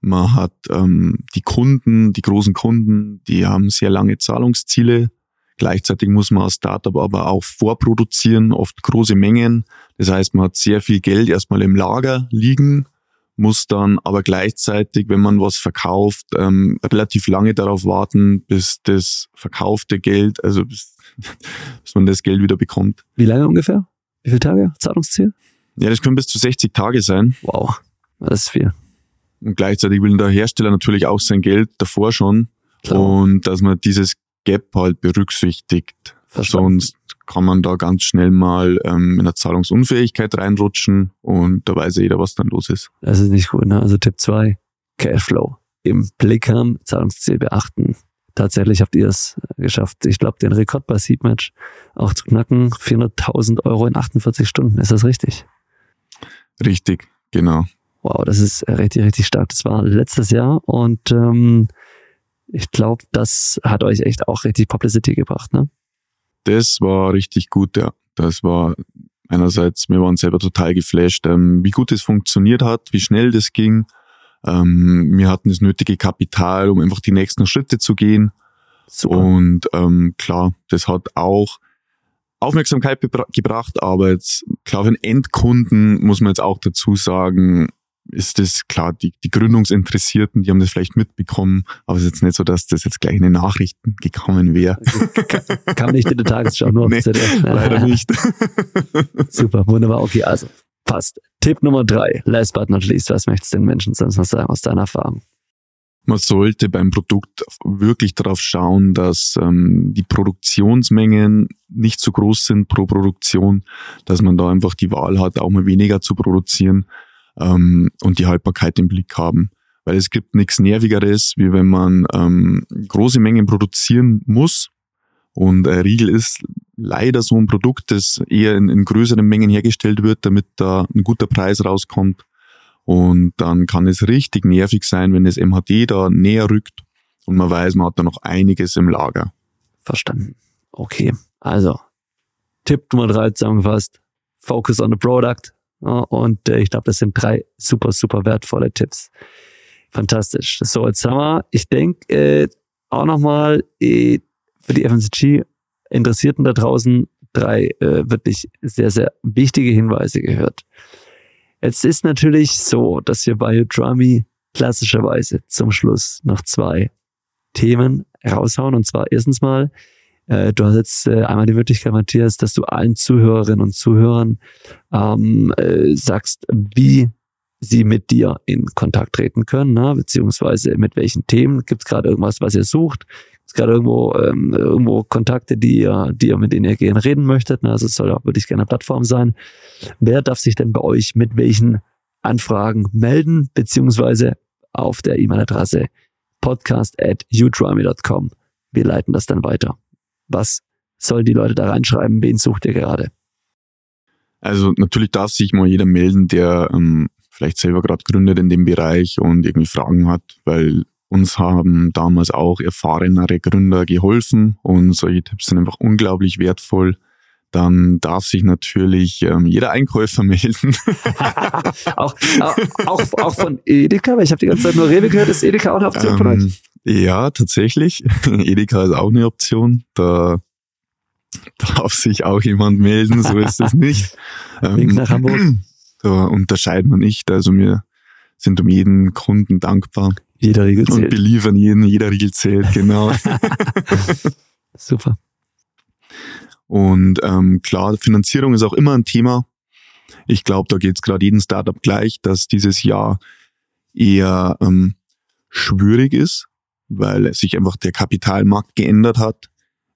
Man hat ähm, die Kunden, die großen Kunden, die haben sehr lange Zahlungsziele. Gleichzeitig muss man als Startup aber auch vorproduzieren, oft große Mengen. Das heißt, man hat sehr viel Geld erstmal im Lager liegen, muss dann aber gleichzeitig, wenn man was verkauft, ähm, relativ lange darauf warten, bis das verkaufte Geld, also bis, [LAUGHS] bis man das Geld wieder bekommt. Wie lange ungefähr? Wie viele Tage Zahlungsziel? Ja, das können bis zu 60 Tage sein. Wow, das ist viel. Und gleichzeitig will der Hersteller natürlich auch sein Geld davor schon. Klar. Und dass man dieses Gap halt berücksichtigt. Verstanden. Sonst kann man da ganz schnell mal ähm, in eine Zahlungsunfähigkeit reinrutschen und da weiß ja jeder, was dann los ist. Das ist nicht gut. Ne? Also Tipp 2, Cashflow. Im Blick haben, Zahlungsziel beachten. Tatsächlich habt ihr es geschafft. Ich glaube, den Rekord bei Seedmatch auch zu knacken. 400.000 Euro in 48 Stunden. Ist das richtig? Richtig, genau. Wow, das ist richtig, richtig stark. Das war letztes Jahr und ähm, ich glaube, das hat euch echt auch richtig Publicity gebracht, ne? Das war richtig gut, ja. Das war einerseits, wir waren selber total geflasht, ähm, wie gut es funktioniert hat, wie schnell das ging. Ähm, wir hatten das nötige Kapital, um einfach die nächsten Schritte zu gehen. Super. Und ähm, klar, das hat auch Aufmerksamkeit gebracht, aber jetzt klar für den Endkunden muss man jetzt auch dazu sagen, ist das klar, die, die Gründungsinteressierten, die haben das vielleicht mitbekommen, aber es ist jetzt nicht so, dass das jetzt gleich in den Nachrichten gekommen wäre. Kam, kam nicht in der Tagesschau, nur auf Nee, ZDF. Leider nicht. [LAUGHS] Super, wunderbar. Okay, also passt. Tipp Nummer drei, last but not least, was möchtest du den Menschen sonst noch sagen aus deiner Erfahrung? Man sollte beim Produkt wirklich darauf schauen, dass ähm, die Produktionsmengen nicht zu groß sind pro Produktion, dass man da einfach die Wahl hat, auch mal weniger zu produzieren ähm, und die Haltbarkeit im Blick haben. Weil es gibt nichts Nervigeres, wie wenn man ähm, große Mengen produzieren muss. Und äh, Riegel ist leider so ein Produkt, das eher in, in größeren Mengen hergestellt wird, damit da ein guter Preis rauskommt. Und dann kann es richtig nervig sein, wenn das MHD da näher rückt und man weiß, man hat da noch einiges im Lager. Verstanden. Okay, also Tipp Nummer drei zusammengefasst, focus on the product. Und äh, ich glaube, das sind drei super, super wertvolle Tipps. Fantastisch. So, jetzt haben wir, ich denke, äh, auch nochmal äh, für die FMCG-Interessierten da draußen drei äh, wirklich sehr, sehr wichtige Hinweise gehört. Jetzt ist natürlich so, dass wir bei Udrami klassischerweise zum Schluss noch zwei Themen raushauen. Und zwar erstens mal, äh, du hast jetzt äh, einmal die Möglichkeit, Matthias, dass du allen Zuhörerinnen und Zuhörern ähm, äh, sagst, wie sie mit dir in Kontakt treten können, ne? beziehungsweise mit welchen Themen. Gibt es gerade irgendwas, was ihr sucht? Gibt es gerade irgendwo, ähm, irgendwo Kontakte, die ihr, die ihr mit denen ihr gerne reden möchtet? Ne? Also es soll auch wirklich gerne eine Plattform sein. Wer darf sich denn bei euch mit welchen Anfragen melden, beziehungsweise auf der E-Mail-Adresse podcast at udrami.com. Wir leiten das dann weiter. Was sollen die Leute da reinschreiben? Wen sucht ihr gerade? Also natürlich darf sich mal jeder melden, der ähm, vielleicht selber gerade gründet in dem Bereich und irgendwie Fragen hat, weil uns haben damals auch erfahrenere Gründer geholfen und solche Tipps sind einfach unglaublich wertvoll. Dann darf sich natürlich ähm, jeder Einkäufer [LAUGHS] melden. [LAUGHS] auch, auch, auch von Edeka, weil ich habe die ganze Zeit nur Rewe gehört, ist Edeka auch eine Option ähm, von euch? Ja, tatsächlich. [LAUGHS] Edeka ist auch eine Option. Da darf sich auch jemand melden, so ist es nicht. [LAUGHS] Wink nach Hamburg. [CLEARS THROAT] Da unterscheiden wir nicht. Also wir sind um jeden Kunden dankbar. Jeder Riegel zählt. Und beliefern jeden, jeder Riegel zählt, genau. [LAUGHS] Super. Und ähm, klar, Finanzierung ist auch immer ein Thema. Ich glaube, da geht es gerade jedem Startup gleich, dass dieses Jahr eher ähm, schwierig ist, weil sich einfach der Kapitalmarkt geändert hat.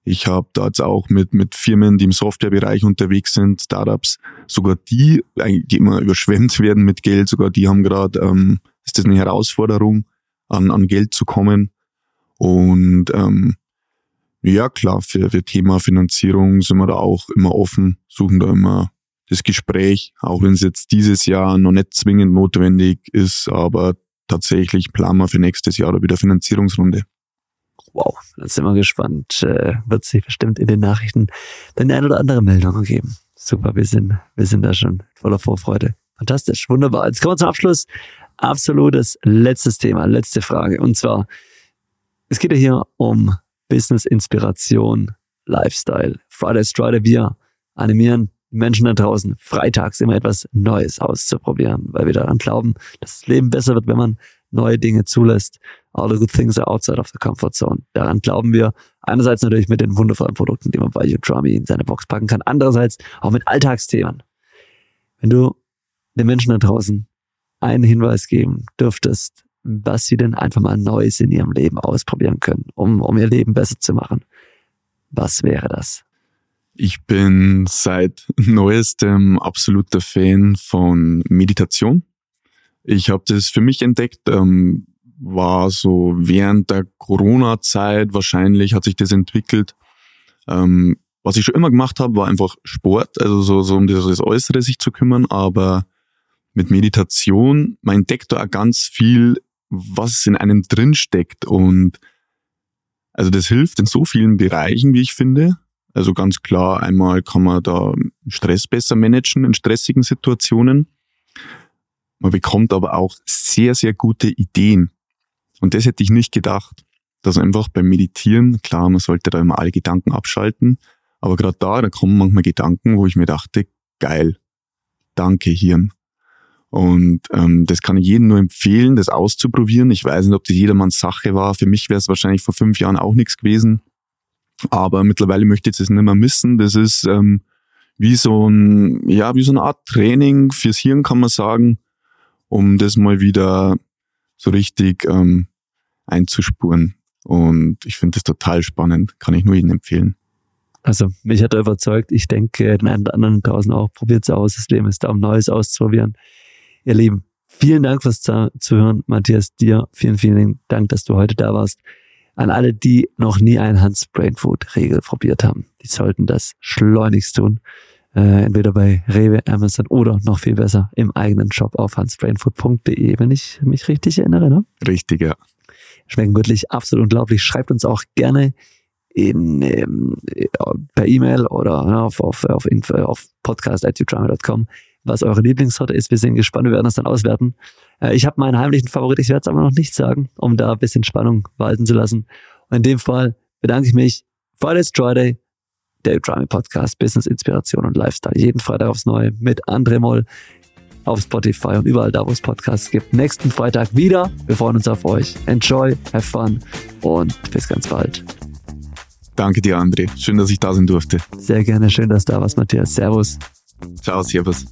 Ich habe da jetzt auch mit, mit Firmen, die im Softwarebereich unterwegs sind, Startups, sogar die, die immer überschwemmt werden mit Geld, sogar die haben gerade, ähm, ist das eine Herausforderung, an, an Geld zu kommen. Und ähm, ja, klar, für, für Thema Finanzierung sind wir da auch immer offen, suchen da immer das Gespräch, auch wenn es jetzt dieses Jahr noch nicht zwingend notwendig ist, aber tatsächlich planen wir für nächstes Jahr wieder Finanzierungsrunde. Wow, dann sind wir gespannt. Äh, wird sich bestimmt in den Nachrichten dann eine oder andere Meldung geben. Super, wir sind, wir sind da schon voller Vorfreude. Fantastisch, wunderbar. Jetzt kommen wir zum Abschluss. Absolutes letztes Thema, letzte Frage. Und zwar, es geht ja hier um Business, Inspiration, Lifestyle. Friday Friday, wir animieren Menschen da draußen freitags immer etwas Neues auszuprobieren, weil wir daran glauben, dass das Leben besser wird, wenn man neue Dinge zulässt. All the good things are outside of the comfort zone. Daran glauben wir. Einerseits natürlich mit den wundervollen Produkten, die man bei Udrami in seine Box packen kann. Andererseits auch mit Alltagsthemen. Wenn du den Menschen da draußen einen Hinweis geben dürftest, was sie denn einfach mal Neues in ihrem Leben ausprobieren können, um, um ihr Leben besser zu machen, was wäre das? Ich bin seit neuestem absoluter Fan von Meditation. Ich habe das für mich entdeckt, ähm, war so während der Corona-Zeit wahrscheinlich hat sich das entwickelt. Ähm, was ich schon immer gemacht habe, war einfach Sport, also so, so um das, Äußere sich zu kümmern, aber mit Meditation, man entdeckt da auch ganz viel, was in einem drin steckt und also das hilft in so vielen Bereichen, wie ich finde. Also ganz klar, einmal kann man da Stress besser managen in stressigen Situationen. Man bekommt aber auch sehr, sehr gute Ideen. Und das hätte ich nicht gedacht. Dass einfach beim Meditieren, klar, man sollte da immer alle Gedanken abschalten, aber gerade da, da kommen manchmal Gedanken, wo ich mir dachte, geil, danke Hirn. Und ähm, das kann ich jedem nur empfehlen, das auszuprobieren. Ich weiß nicht, ob das jedermanns Sache war. Für mich wäre es wahrscheinlich vor fünf Jahren auch nichts gewesen. Aber mittlerweile möchte ich das nicht mehr missen. Das ist ähm, wie so ein, ja, wie so eine Art Training fürs Hirn, kann man sagen, um das mal wieder so richtig ähm, einzuspuren. Und ich finde das total spannend. Kann ich nur Ihnen empfehlen. Also mich hat er überzeugt. Ich denke, den einen oder anderen draußen auch. Probiert es aus. Das Leben ist da, um Neues auszuprobieren. Ihr Lieben, vielen Dank fürs Zuhören. Matthias, dir vielen, vielen Dank, dass du heute da warst an alle, die noch nie ein Hans Brain Food Regel probiert haben. Die sollten das schleunigst tun. Äh, entweder bei Rewe, Amazon oder noch viel besser im eigenen Shop auf hansbrainfood.de, wenn ich mich richtig erinnere. Ne? Richtig, ja. Schmecken wirklich absolut unglaublich. Schreibt uns auch gerne in, ähm, per E-Mail oder ne, auf, auf, auf, auf podcast.youtube.com, was eure Lieblingssorte ist. Wir sind gespannt, wir werden das dann auswerten. Äh, ich habe meinen heimlichen Favorit, ich werde es aber noch nicht sagen, um da ein bisschen Spannung walten zu lassen. Und in dem Fall bedanke ich mich. Friday's Friday, der Drama Podcast, Business, Inspiration und Lifestyle. Jeden Freitag aufs Neue mit André Moll auf Spotify und überall da, wo es Podcasts gibt. Nächsten Freitag wieder. Wir freuen uns auf euch. Enjoy, have fun und bis ganz bald. Danke dir, André. Schön, dass ich da sein durfte. Sehr gerne. Schön, dass du da warst, Matthias. Servus. Ciao, Servus.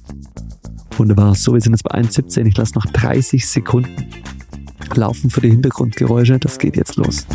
Wunderbar. So, wir sind jetzt bei 1,17. Ich lasse noch 30 Sekunden laufen für die Hintergrundgeräusche. Das geht jetzt los.